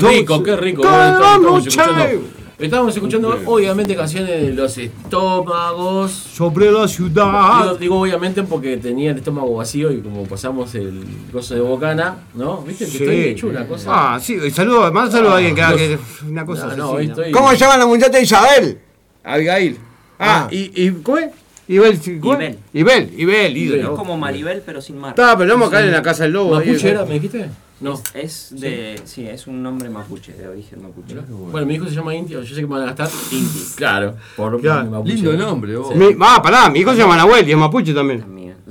Rico, qué rico. Cada Bueno, estamos noche. escuchando, estamos escuchando obviamente canciones de los estómagos. Sobre la ciudad. Digo, digo obviamente porque tenía el estómago vacío y como pasamos el gozo de bocana, ¿no? ¿Viste? Que Sí. estoy hecho una cosa. Ah, sí, y saludo, más saludo a alguien que haga que- una cosa No, estoy- ¿Cómo se llama la muchacha Isabel? Abigail. Ah. Ah, y, y ¿cómo es? Ibel, sí, ¿cómo es? Ibel. Ibel, Ibel, Es como Maribel, pero sin mar. Está, pero no vamos a caer en la casa del lobo. ¿Mapuche era, me dijiste? No. Es de. Sí, es un nombre mapuche, de origen mapuche. Bueno, mi hijo se llama Inti, yo sé que me van a gastar Inti. Claro, por Claro. mapuche. Lindo nombre, vos. Mi- ah, pará, mi hijo se llama Nahuel y es mapuche también.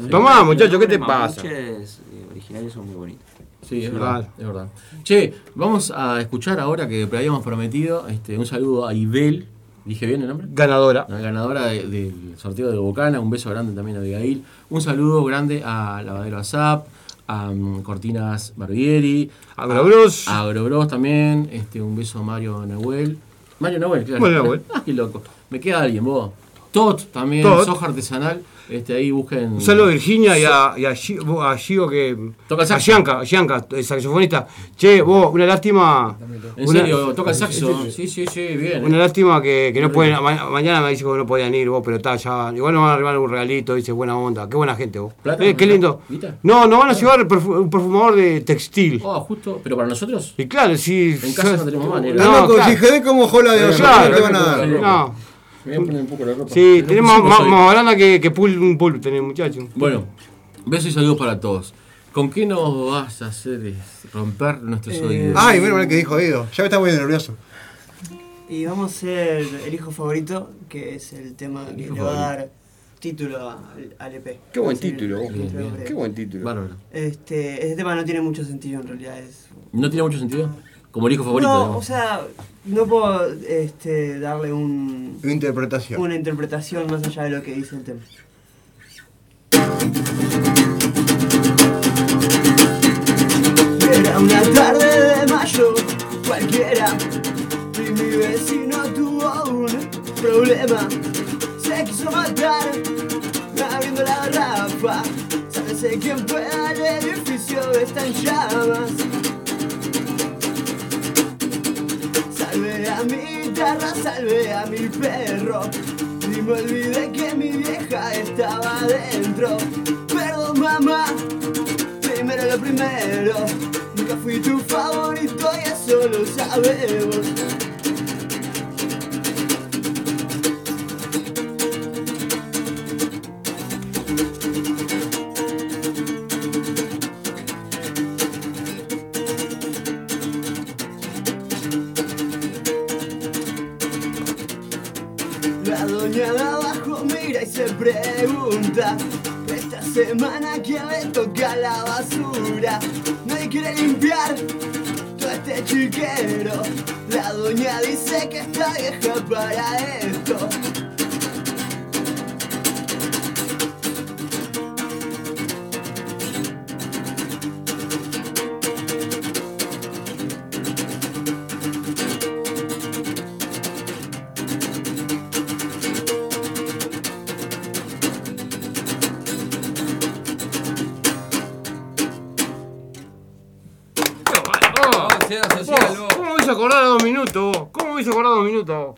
Tomá, muchacho, ¿qué te Los pasa? mapuches eh, originales son muy bonitos. Sí, es verdad, es verdad. Che, vamos a escuchar ahora que habíamos prometido este, un saludo a Ibel. ¿Dije bien el nombre? Ganadora. La ganadora de- del sorteo de Bocana. Un beso grande también a Abigail. Un saludo grande a Lavadero Azap, a Cortinas Barbieri. Agrobros. A Agrobros también. Este, un beso a Mario Nahuel. Mario Nahuel, claro. Mario Nahuel. Ah, qué loco. Me queda alguien, vos. Tot también, Tot. soja artesanal. Este, ahí busquen. Un saludo a Virginia y a, y a, Gio que. Toca el a saxo. Gianca, a Gianca, el saxofonista. Che, vos, una lástima. En una- serio, toca el saxo. Sí, sí, sí, bien. Una lástima que, que no pueden. ma- mañana me dice que no podían ir vos, pero está ya. Igual nos van a arribar un regalito, dice buena onda. Qué buena gente vos. ¿Plata? Eh, qué lindo. ¿Guita? No, nos van a llevar perfu- un perfumador de textil. Oh, justo. ¿Pero para nosotros? Y claro, sí. En casa no tenemos manera. No, loco, si Gede como jola de Eh, claro, ¿qué te van a dar? No. Me voy a poner un poco la ropa. Sí, tenemos más, más baranda que, que pool, un pool, tenemos muchachos. Bueno, besos y saludos para todos. ¿Con qué nos vas a hacer eh, romper nuestros Eh, oídos? Ay, menos mal que dijo Edo. Ya me está muy nervioso. Y vamos a hacer El hijo favorito, que es el tema que hijo le va a dar título al, al EP. Qué buen título, el Bien. Qué buen título. Bárbaro. Este, este tema no tiene mucho sentido en realidad. Es, ¿No tiene mucho sentido? Como el hijo favorito. no, digamos. o sea, no puedo este, darle un, Una interpretación. una interpretación más allá de lo que dice el tema. Era una tarde de mayo cualquiera y mi vecino tuvo un problema. Se quiso matar abriendo la garrafa. ¿Sabes quién pueda? El edificio está en llamas. Salve a mi guitarra, salve a mi perro. Y me olvidé que mi vieja estaba adentro. Perdón, mamá, primero lo primero. Nunca fui tu favorito y eso lo sabemos. Se pregunta Esta semana quién le toca la basura. Nadie quiere limpiar todo este chiquero. La doña dice que está vieja para esto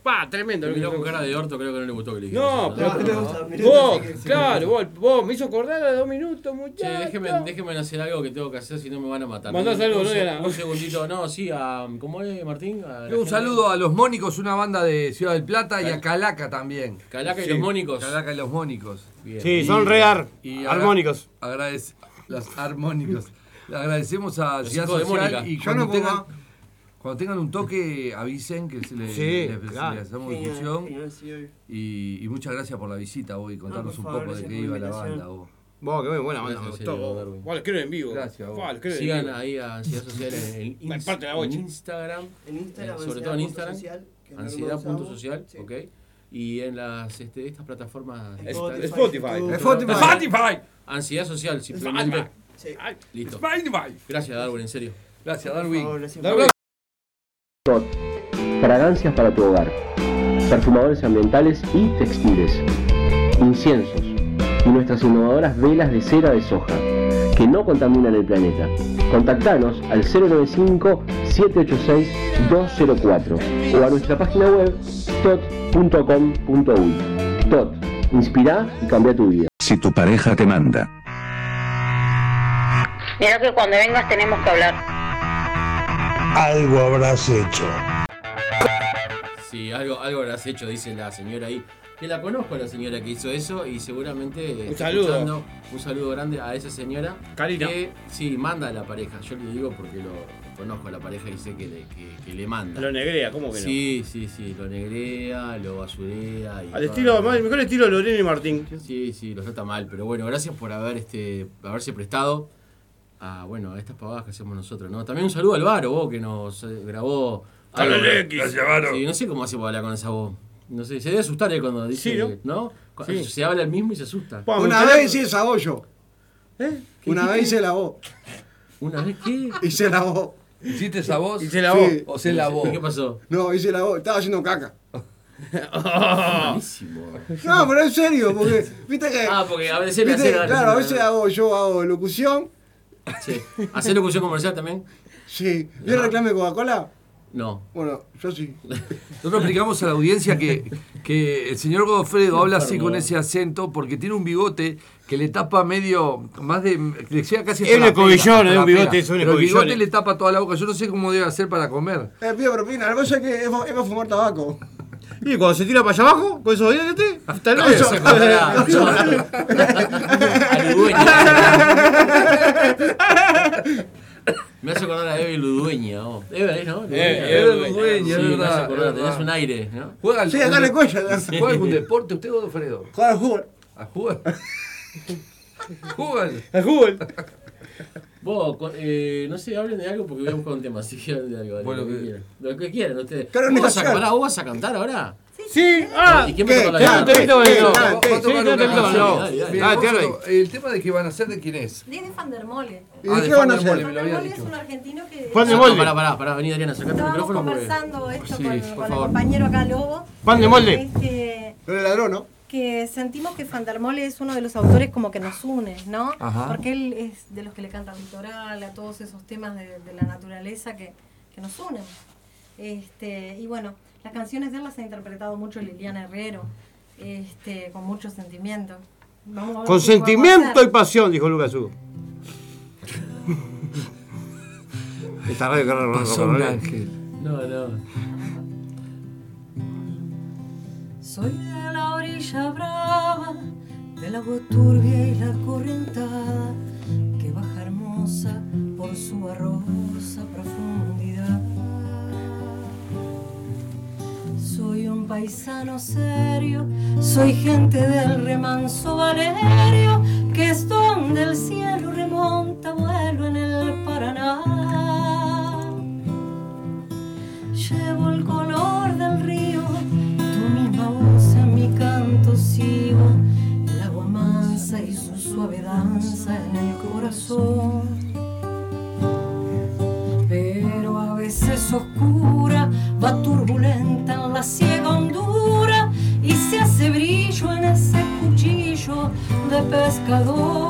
Pa, tremendo. que Miró con cara de orto, creo que no le gustó que le dije. No, pero vos, claro, vos, vos me hizo acordar a dos minutos, muchachos. déjenme, déjenme hacer algo que tengo que hacer, si no me van a matar. Mandá Un- saludos, un, ¿no? Era- un segundito, no, sí, a. ¿Cómo es, Martín? Un gente- saludo a Los Mónicos, una banda de Ciudad del Plata, y a Calaca también. Calaca y Sí, los Mónicos. Calaca y los Mónicos. Bien. Sí, son re armónicos. Agradece, los armónicos. Le agradecemos a Ciudad Social Mónica. y Yo cuando tengan. Cuando tengan un toque avisen que se le, Sí, le- claro. le hacemos Genial, difusión. genial, sí, obvio. Y, y muchas gracias por la visita hoy, contarnos un favor, poco de qué iba la banda. vos. Vos, qué buena banda, me Gracias, gustó. les quiero en vivo. Gracias, vos. Vos, les quiero en Sigan vivo. ahí a Ansiedad Social en, en Ins- parte la en. Instagram. En Instagram, eh, sobre todo en Instagram. ansiedad.social, Sí. ok. Y en las este, estas plataformas. Spotify, Spotify. Spotify. Spotify. Ansiedad social, simplemente. Sí. Listo. Spotify. Gracias, Darwin, en serio. Gracias, Darwin. favor, gracias. Darwin. Tot, fragancias para tu hogar, perfumadores ambientales y textiles, inciensos y nuestras innovadoras velas de cera de soja que no contaminan el planeta. Contactanos al 095-786-204 o a nuestra página web tot.com.uy. Tot, inspira y cambia tu vida. Si tu pareja te manda. Mira que cuando vengas tenemos que hablar. Algo habrás hecho. Sí, algo, algo habrás hecho, dice la señora ahí. Que la conozco a la señora que hizo eso y seguramente está saludo. un saludo grande a esa señora Karina. que sí manda a la pareja. Yo le digo porque lo conozco a la pareja y sé que le, que, que le manda. Lo negrea, ¿cómo que no? Sí, sí, sí, lo negrea, lo basurea. Y Al estilo, el mejor estilo de Lorena y Martín. Sí, sí, lo trata mal, pero bueno, gracias por haber este haberse prestado a bueno, a estas pavadas que hacemos nosotros, ¿no? También un saludo al Varo, vos que nos eh, grabó algo. X. Gracias, Varo. Sí, no sé cómo hace para hablar con esa voz. No sé, se debe asustar él cuando dice, Sí, ¿no? Sí. Se habla el mismo y se asusta. Una vez hice esa voz yo. ¿Eh? ¿Qué Una vez hice la voz. ¿Una vez qué? Hice la voz. ¿Hiciste esa voz? Se la Sí. voz. ¿O se lavó? ¿Y qué pasó? No, hice la voz. Estaba haciendo caca. Malísimo. No, pero en serio, porque viste que. Ah, porque a veces le viste, hace- Claro, a veces hago, yo hago locución. Sí. ¿Hacer locución comercial también? Sí. ¿Yo reclame Coca-Cola? No. Bueno, yo sí. Nosotros explicamos a la audiencia que, que el señor Godofredo habla así con ese acento porque tiene un bigote que le tapa medio, más de, le llega casi hasta Es la un escobillones, pera, es un la bigote, pera. es un Pero el bigote le tapa toda la boca. Yo no sé cómo debe hacer para comer. Eh, pido propina, la cosa es que es es para fumar tabaco. Y cuando se tira para allá abajo, con esos dientes, hasta luego. Eso. Me hace acordar a Eve Ludueña. Oh. Eve, ¿eh, ¿no? Eh, Eve Ludueña, sí, me hace acordar, es tenés un aire, ¿no? ¿Juega al- Sí, acá le cuella. ¿Juega algún deporte usted, Godofredo? Juega al fútbol. ¿A jugar? ¿Juega? Al fútbol. Vos, con- eh, no sé, hablen de algo porque voy a buscar un tema. Si quieren de algo, Bueno, lo que que- quieran. Lo que quieran ustedes. Claro, ¿Vos, vas a, Nacional. pará, ¿Vos vas a cantar ahora? Sí, ah, ¿Y quién la guitarra? Va a Sí, tocar no, una te invito, canción. no. Dale, dale. Bien, Ah, vamos te a- doy. el tema de que van a hacer de quién es. Desde Fandermole. ¿Y Ah, de de qué van a hacer? Fandermole es un argentino que Pan de No, molde. Pará, pará, pará, vení Adriana, sacate el estábamos micrófono porque... conversando esto Sí, con, el compañero acá Lobo. Este, Pero el ladrón, ¿no? Que sentimos que Fandermole es uno de los autores como que nos une, ¿no? Ajá. Porque él es de los que le canta al litoral, a todos esos temas de, de la naturaleza que, que nos unen. Este, y bueno, las canciones de él las ha interpretado mucho Liliana Herrero, este, con mucho sentimiento. Con sentimiento y pasión, dijo Lucas Hugo. Esta radio que no ángel. No, no. Soy orilla brava, del agua turbia y la correntada, que baja hermosa por su barrosa profundidad. Soy un paisano serio, soy gente del remanso Valerio, que es donde el cielo remonta vuelo en el Paraná. Llevo el color del río, el agua mansa y su suave danza en el corazón. Pero a veces oscura, va turbulenta en la ciega hondura y se hace brillo en ese cuchillo de pescador.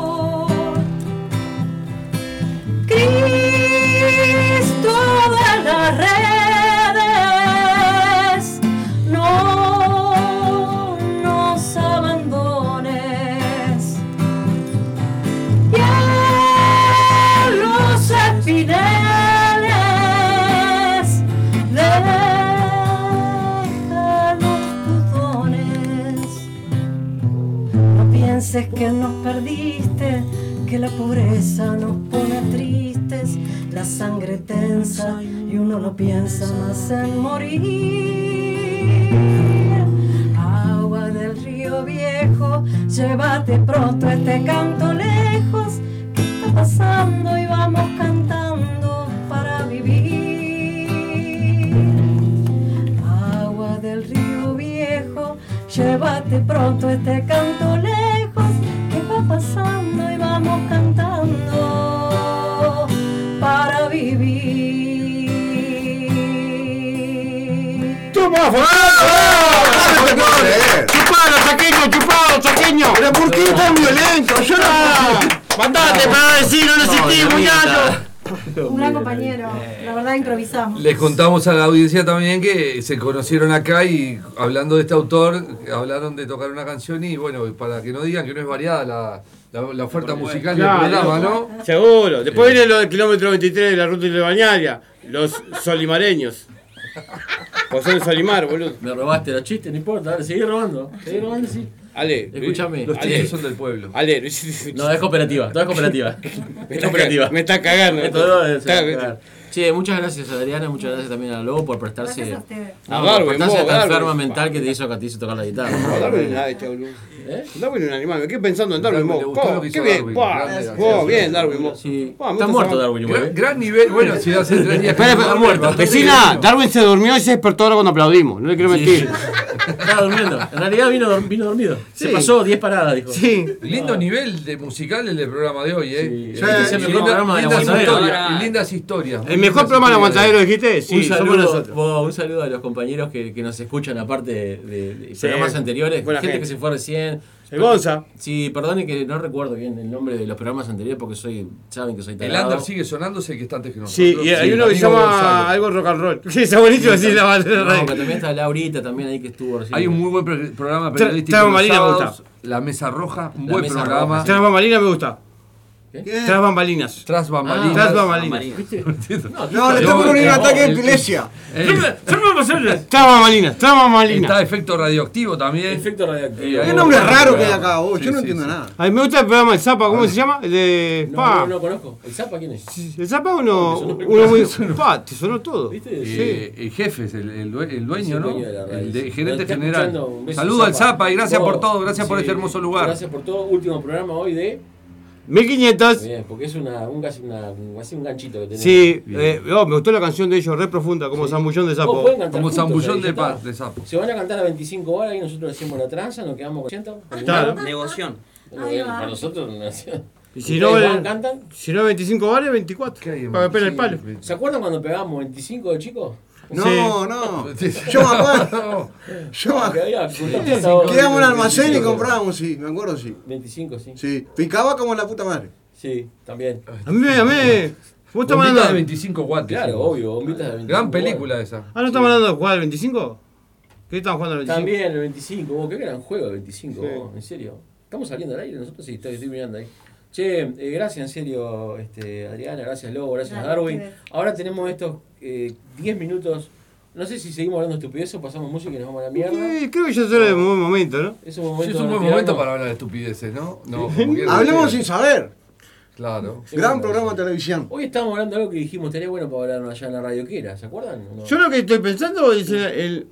No necesité, muchacho! Un gran compañero, la verdad improvisamos. Les contamos a la audiencia también que se conocieron acá y hablando de este autor, hablaron de tocar una canción y bueno, para que no digan que no es variada la, la- la oferta musical del programa, ¿no? Seguro. Después viene lo del kilómetro 23 de la ruta de Bañaria. Los solimareños. O son de Solimar, boludo. Me robaste los chistes, no importa, dale, seguí robando. Seguí robando, sí. Ale, Escúchame. Los chistes son del pueblo. Ale, No, es cooperativa, todo es cooperativa. me, es está, cooperativa. me está cagando. Es- Está- claro. Che, muchas gracias a Adriana, muchas gracias también a Lobo por prestarse. Gracias a. No, A por Darwin, prestarse vos, a esta Darwin. enferma mental que te hizo que te hizo tocar la guitarra. No, Darwin nada, boludo. ¿Eh? Darwin es un animal, me quedé pensando en Darwin. Darwin, vos. Qué bien, Darwin. Vos, bien, Darwin. vos. Sí. Está muerto Darwin. Gran, ¿eh? gran nivel, bueno, si hace tres días Espera, bastante Vecina. Darwin se durmió y se despertó ahora cuando aplaudimos. No le quiero mentir. Estaba durmiendo. En realidad vino, vino dormido. Se Sí. pasó 10 paradas, dijo. Lindo nivel de musical el del programa de hoy, ¿eh? Sí, este es el Y mejor programa de lindas Ahora- y lindas historias. El mejor programa de Aguantadero, dijiste. Sí, un, somos saludo, nosotros. vos, un saludo a los compañeros que, que nos escuchan, aparte de, de- de Sí, programas anteriores. gente, gente. que se fue recién. El Gonza. Sí, perdone que no recuerdo bien el nombre de los programas anteriores porque soy saben que soy El tarado. under sigue sonando, sé que está antes que nosotros. Sí, y hay el uno que se llama Gonzalo. algo rock and roll. Sí, está buenísimo así la banda de No, también está Laurita, también ahí que estuvo recién. Hay un muy buen programa periodístico. Traba los Marina me gusta. La Mesa Roja, un buen programa. Roja, Tras bambalinas me gusta. ¿Qué? Tras bambalinas. Tras bambalinas. Tras bambalinas. No, le estamos con un ataque de epilepsia. Eh, Tras bambalinas. Tras bambalinas. Está efecto radioactivo también. Efecto radioactivo. Qué nombre raro que hay acá, vos. Yo no entiendo nada. A mí me gusta el programa del Zapa, ¿cómo se llama? El de. No, Pa. no, no conozco. ¿El Zapa quién es? El Zapa uno, uno muy. Pa, te sonó todo. ¿Viste? Eh, el jefe es el, el due- el dueño, el ¿no? dueño de la radio, el gerente general. Saludo al Zapa. Y gracias por todo, gracias por este hermoso lugar. Gracias por todo. Último programa hoy de. 1500. Bien, porque es una, un, una, un- así un ganchito que tenemos. Sí, eh, oh, me gustó la canción de ellos, re profunda, como Zambullón de Sapo. Como juntos, zambullón de, pa- de sapo. Se van a cantar a 25 horas y nosotros decimos la tranza, nos quedamos con 80. Claro. Negoción. Para nosotros. Y si no, ¿Ustedes van, cantan? si no 25 vale, 24. ¿Qué hay en Para que pegue el palo. ¿Se acuerdan cuando pegábamos 25 de chicos? No, no. Yo me acuerdo. Yo me acuerdo. Quedamos en un almacén y comprábamos, sí, me acuerdo, sí. 25, sí. Sí, picaba como la puta madre. Sí, también. A mí, a mí. ¿Vos estás hablando de 25 watts. Claro, obvio, bombitas de 25. Gran película esa. Ah, ¿no estamos hablando de jugar al 25? ¿Qué estamos jugando al 25? También el 25, vos, qué gran juego el 25, Sí. vos, en serio. ¿Estamos saliendo al aire nosotros? Sí, estoy, estoy mirando ahí. Che, eh, gracias en serio, este, Adriana, gracias Lobo, gracias Dale, Darwin. Ahora tenemos estos eh, 10 minutos. No sé si seguimos hablando de estupidez o pasamos música y nos vamos a la mierda. Sí, creo que ya de un buen momento, ¿no? Es un Sí, es un buen momento para hablar de estupideces, ¿no? No, Hablemos sin saber. Claro. Gran programa de televisión. Hoy estábamos hablando de algo que dijimos, estaría bueno para hablar allá en la radio. ¿Qué era? ¿Se acuerdan? no? Yo lo que estoy pensando es el, el-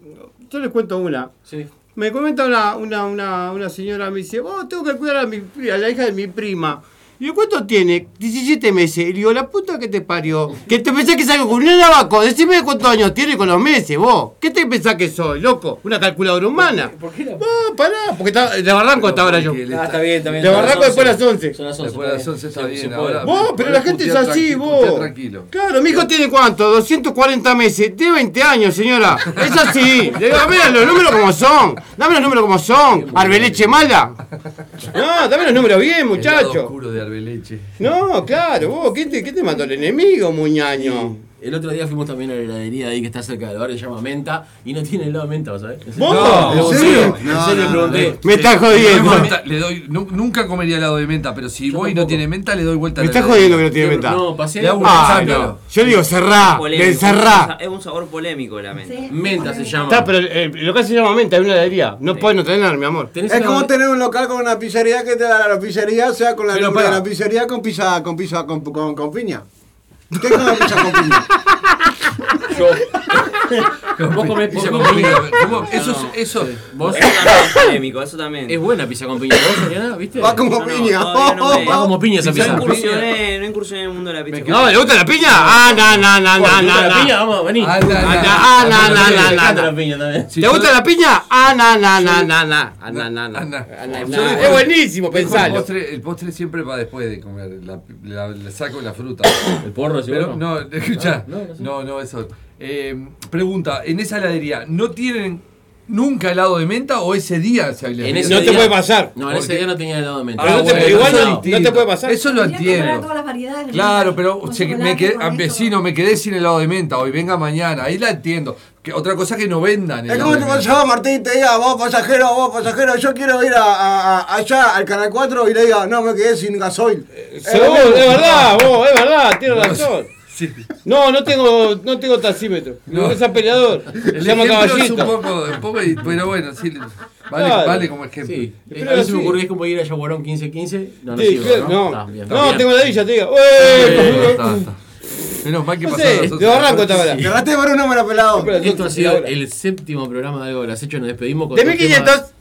yo les cuento una. Sí. Me comenta una, una, una, una señora, me dice, oh, tengo que cuidar a, mi, a la hija de mi prima. Y yo, ¿cuánto tiene? 17 meses. Y le digo, la puta que te parió. ¿Qué te pensás que salgo con un abaco? Decime cuántos años tiene con los meses, vos. ¿Qué te pensás que soy, loco? ¿Una calculadora humana? ¿Por qué era? No, pará, porque está, de barranco hasta ahora yo. Ah, está- bien, está bien. De barranco después de 11. las 11. Son las 11. Después de las 11 está bien. Ahora, Vos, pero la gente es así, vos. tranquilo. Claro, mi hijo tiene cuánto, 240 meses, tiene 20 años, señora. Es así. Dame los números como son. Dame los números como son. Arbeleche mala. No, dame los números bien, muchacho. No, claro, vos, ¿qué te, qué te mandó el enemigo, muñaño? El otro día fuimos también a la heladería ahí que está cerca del barrio, se llama Menta, y no tiene helado de menta, ¿sabes? ¿Vos? No, ¿En serio? En No, serio, no, pregunté. Me estás jodiendo. Le doy menta- le doy, nu- nunca comería helado de menta, pero si Yo voy y no tiene menta, le doy vuelta Me a la estás jodiendo que no tiene venta. No, pasé un Ah, no. Yo digo cerrá, cerrá. Es un sabor polémico la mente. Sí, Menta se llama. Está, pero el, el local se llama menta, es una heladería. No puedes no tener, mi amor. ¿Tenés Es como tener un local con una pizzería que te da la pizzería, sea con la de la pizzería con pizza, con pizza, con, con, con piña. ¿Qué es una pizza con piña? Yo. Vos comés pizza con piña. ¿Cómo? Eso, No. es- eso, Vos. Eso también es polémico, eso también. Es buena pizza con piña. ¿Vos? ¿Viste? Va como Yo no, piña. todavía no me- Va como piña esa No pizza. incursioné, no incursioné en el mundo de la pizza. No, ¿le gusta la piña? Ah, no, no, no, no, ¿Te gusta no, la no. piña? Vamos, vení. Ah, no, no. Ah, no, no, Me no, no, encanta no. la piña también. si ¿Te yo- gusta la piña? Ah, no, no, no, no, no. Ah, no, no, no. Ah, no. Ah, no, Yo no. dejo- Es buenísimo, dejo El pensalo. postre, el postre siempre va después de comer. La, la- le saco la fruta. El porro, ¿sí? Pero no, escucha. No, no sé. No, no, eso. Eh, pregunta, ¿en esa heladería no tienen nunca helado de menta o ese día se había En helado? ese No te día- puede pasar. No, en ese día no tenía helado de menta. Pero no te- bueno, igual no- no te puede pasar. Eso lo entiendo. todas las Claro, pero se- me quedé, ah, vecino, me quedé sin helado de menta hoy, venga mañana, ahí la entiendo. Que otra cosa que no vendan Es como te pasaba Martín te diga, vos pasajero, vos pasajero, yo quiero ir a, a- a- allá al Canal 4 y le diga, no, me quedé sin gasoil. Seguro, es verdad, vos, es verdad, tienes razón. Sí. No, no tengo, no tengo taxímetro. No, No. es peleador. El Se llama ejemplo es caballito. un poco, un poco pero bueno, sí, vale, Claro. vale como ejemplo. Sí. Pero a mí se me sí. ocurrió que es como ir a Yaguarón 15-15. No, no Sí, sirve, claro, no, Está bien, está no, bien. tengo la villa, te digo. Eh, ¡Ué! está, está. Menos mal que No sé, de barranco estaba la. Cerraste por un número pelado. Esto ha sí, sido el séptimo programa de Algo de las Hecho. Nos despedimos con De los 1500. temas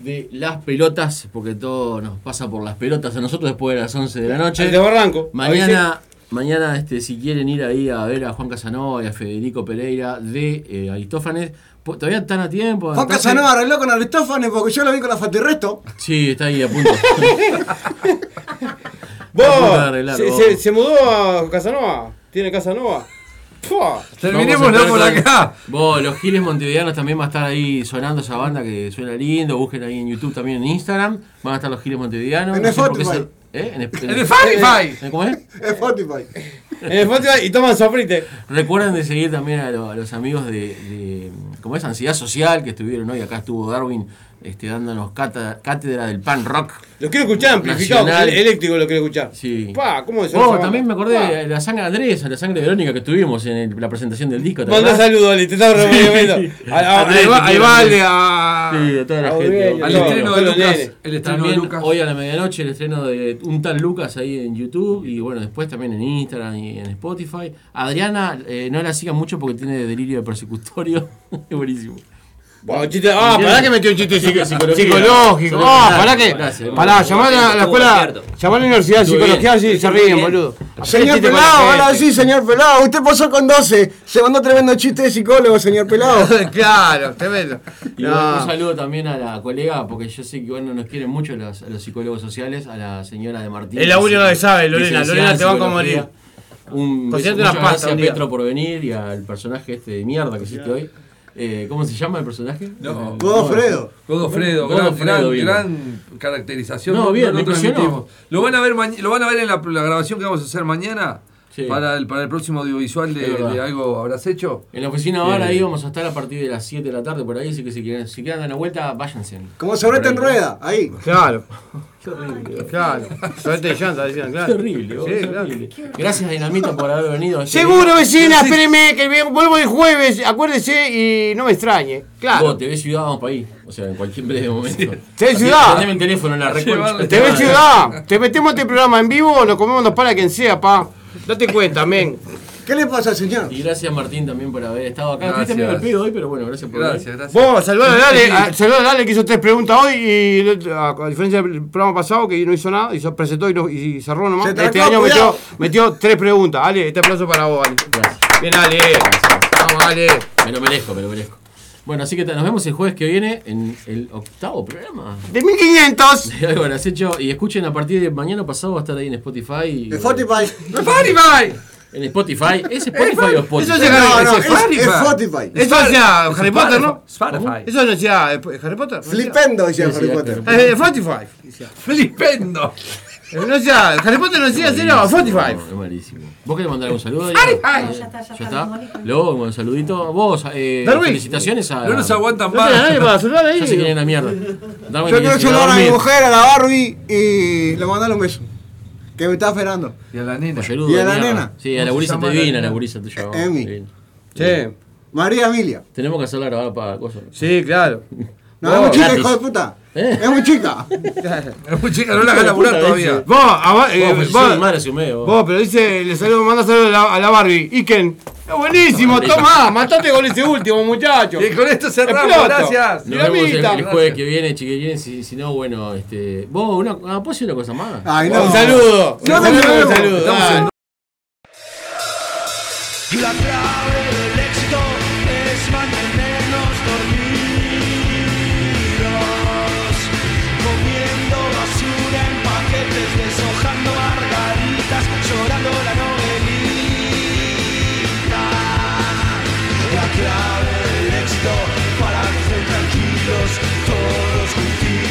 de las pelotas, porque todo nos pasa por las pelotas a nosotros después de las 11 de la noche. El de Barranco. Mañana Mañana, este, si quieren ir ahí a ver a Juan Casanova y a Federico Pereira de eh, Aristófanes, todavía están a tiempo. Juan. Casanova arregló con Aristófanes porque yo lo vi con la Fatirresto. Sí, está ahí a punto. Vos, A punto de arreglar, se, vos. se- se mudó a Casanova. ¿Tiene Casanova? Pua. Terminémoslo Vamos a por acá. Vos, los Giles Montevideanos también va a estar ahí sonando esa banda que suena lindo. Busquen ahí en YouTube también en Instagram. Van a estar los Giles Montevideanos. En No sé ¿Eh? En, En Spotify. ¿Eh? ¿Cómo es? Spotify. En el Spotify y toman sofrite. Recuerden de seguir también a, lo- a los amigos de, de, ¿cómo es? Ansiedad Social que estuvieron hoy. Acá estuvo Darwin este, dándonos cátedra, cátedra del pan rock. Lo quiero escuchar amplificado, Nacional. eléctrico lo quiero escuchar. Sí. Pa, ¿cómo es Oh, también me acordé de la sangre de Andrés, la sangre de Verónica que tuvimos en el- la presentación del disco. ¿te Manda saludos, Ali, te estaba removiendo. A, a, Andrés, a, a. Sí, a toda la a gente. Al estreno de Lucas. El estreno de Lucas. hoy a la medianoche el estreno de un tal Lucas ahí en YouTube y bueno, después también en Instagram y en Spotify. Adriana, eh, no la sigan mucho porque tiene delirio de persecutorio. es buenísimo. Bueno, chiste- ah, pará que metió un chiste psico- psicológico. Gracias, Ah, pará que. gracias. Pará, llamá a la, escuela. Llamá a la Universidad de Psicología, sí, se ríen, bien. boludo. Señor Pelado, ahora sí, señor Pelado. Usted pasó con 12. Se mandó tremendo chiste de psicólogo, señor Pelado. claro, tremendo. Y No. bueno, un saludo también a la colega, porque yo sé que bueno, nos quieren mucho los, a los psicólogos sociales, a la señora de Martín. Es la única que sabe, Lorena. Lorena en te va a morir. Un beso, Consíguete muchas una pasta gracias un día. Petro por venir y al personaje este de mierda que hiciste hoy. Eh, ¿Cómo se llama el personaje? No. Godofredo. Godofredo, gran, Godofredo gran, vino. gran caracterización. No, bien, impresionó. transmitimos. Lo van a ver, lo van a ver en la, la grabación que vamos a hacer mañana Sí. para, el, para el próximo audiovisual de, algo habrás hecho. En la oficina Eh, ahí vamos a estar a partir de las 7 de la tarde por ahí, así que si quieren, si quieren dar una vuelta, váyanse. Como sobrete en rueda. Ahí. Claro, Qué horrible. claro. Suerte de llanta, decían, Qué claro. horrible, vos, Sí, qué claro. horrible. Gracias Dinamita por haber venido. Seguro, vecina, espéreme, que vuelvo el jueves, acuérdese y no me extrañe. Claro. Vos, TV Ciudad, vamos para ahí. O sea, en cualquier breve momento. TV Ciudad. Teneme el teléfono en la reconcha. Te ves ciudad, te metemos este programa en vivo o nos comemos dos para quien sea, pa. Date cuenta, men. ¿Qué le pasa, señor? Y gracias Martín también por haber estado acá. Gracias. Fuiste medio al pedo hoy, pero bueno, gracias por Gracias, venir. gracias. Vos, saludar a Dale, a, saludar a Dale que hizo tres preguntas hoy y a, a diferencia del programa pasado que no hizo nada, hizo, presentó y, no- y cerró nomás. Se este año metió, tres preguntas. Ale, este aplauso para vos, Ale. Gracias. Bien, Ale. Vamos, Ale. Me lo merezco, me lo merezco. Bueno, así que nos vemos el jueves que viene en el octavo programa. De 1500. de Algo habrás hecho. Y escuchen a partir de mañana pasado va a estar ahí en Spotify. y- Spotify. ¡Spotify! En Spotify. ¿Es Spotify o Spotify? Eso es No, no, es Spotify. es Spotify. Eso decía Harry Potter, ¿no? Spotify. Eso no decía eh, Harry Potter. Flipendo, decía Harry Potter. Eh. ¡Flipendo! Eh, No decía, Harry Potter no decía, serio, Spotify. Es malísimo. ¿Vos querés mandar un saludo? Adrián? Ay, ya está, ya ¿Ya está. Luego, un saludito. Vos, eh, Darwin. felicitaciones a. No nos aguantan No tenía nadie más. para saludar ahí. Ya se quieren la mierda. Darwin, Yo quiero saludar a mi mujer, a la Barbie, y le mandar un beso. Que me está esperando. Y a la nena. Pollerudo ¿Y a la mierda. nena? Sí, a la ¿Cómo se gurisa te la vino, a la gurisa tuya. vos. Emi. Sí. Sí, María Emilia. Tenemos que hacerla grabar para cosas. sí, claro. No, es muy chica, hijo de puta. ¿Eh? Es muy chica. Es muy chica, no la hagas laburar todavía. Vos, a va- eh, Vos, pues, vos- pero dice, le saludo, manda saludos a la, a la Barbie. Iken. Es buenísimo, toma, matate con ese último, muchacho. Y con esto cerramos, Exploto. gracias. Nos vemos el, jueves que viene, chiquilines. Si, si no, bueno, este. Vos, una, ah, ¿puedo decir una cosa más? Ay, no. Un saludo. Un saludo, La clave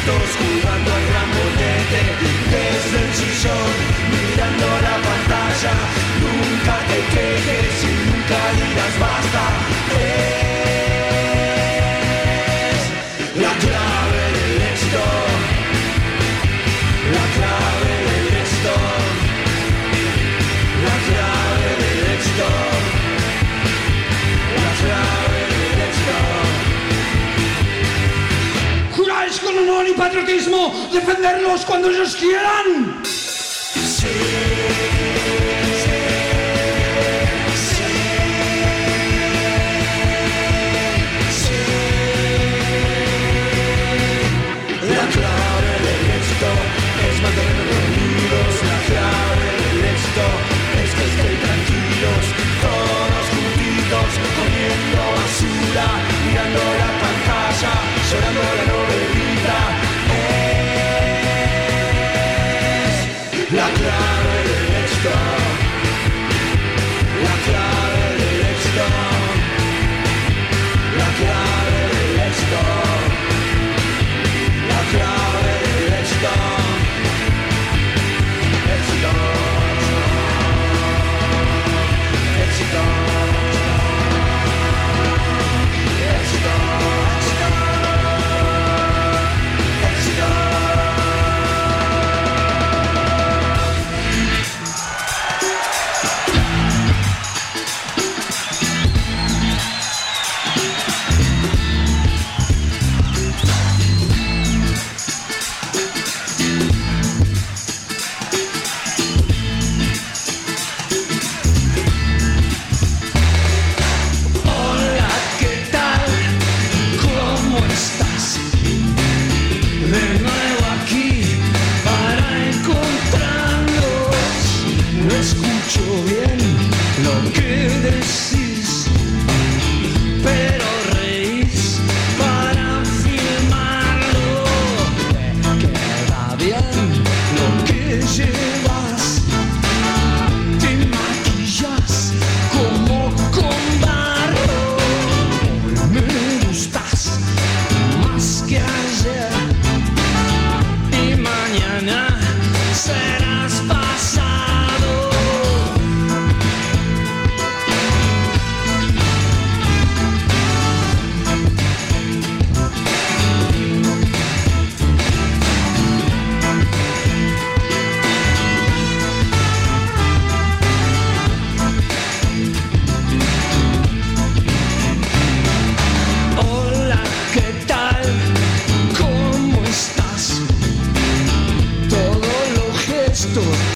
jugando al gran desde el sillón, mirando la pantalla. Nunca te quejes y nunca digas basta. No ni patriotismo, defenderlos cuando ellos quieran. Sí, sí, sí. La clave del éxito es mantenernos dormidos. La clave del éxito es que estén tranquilos, todos juntitos, comiendo basura, mirando la pantalla, llorando la novela. Eu the.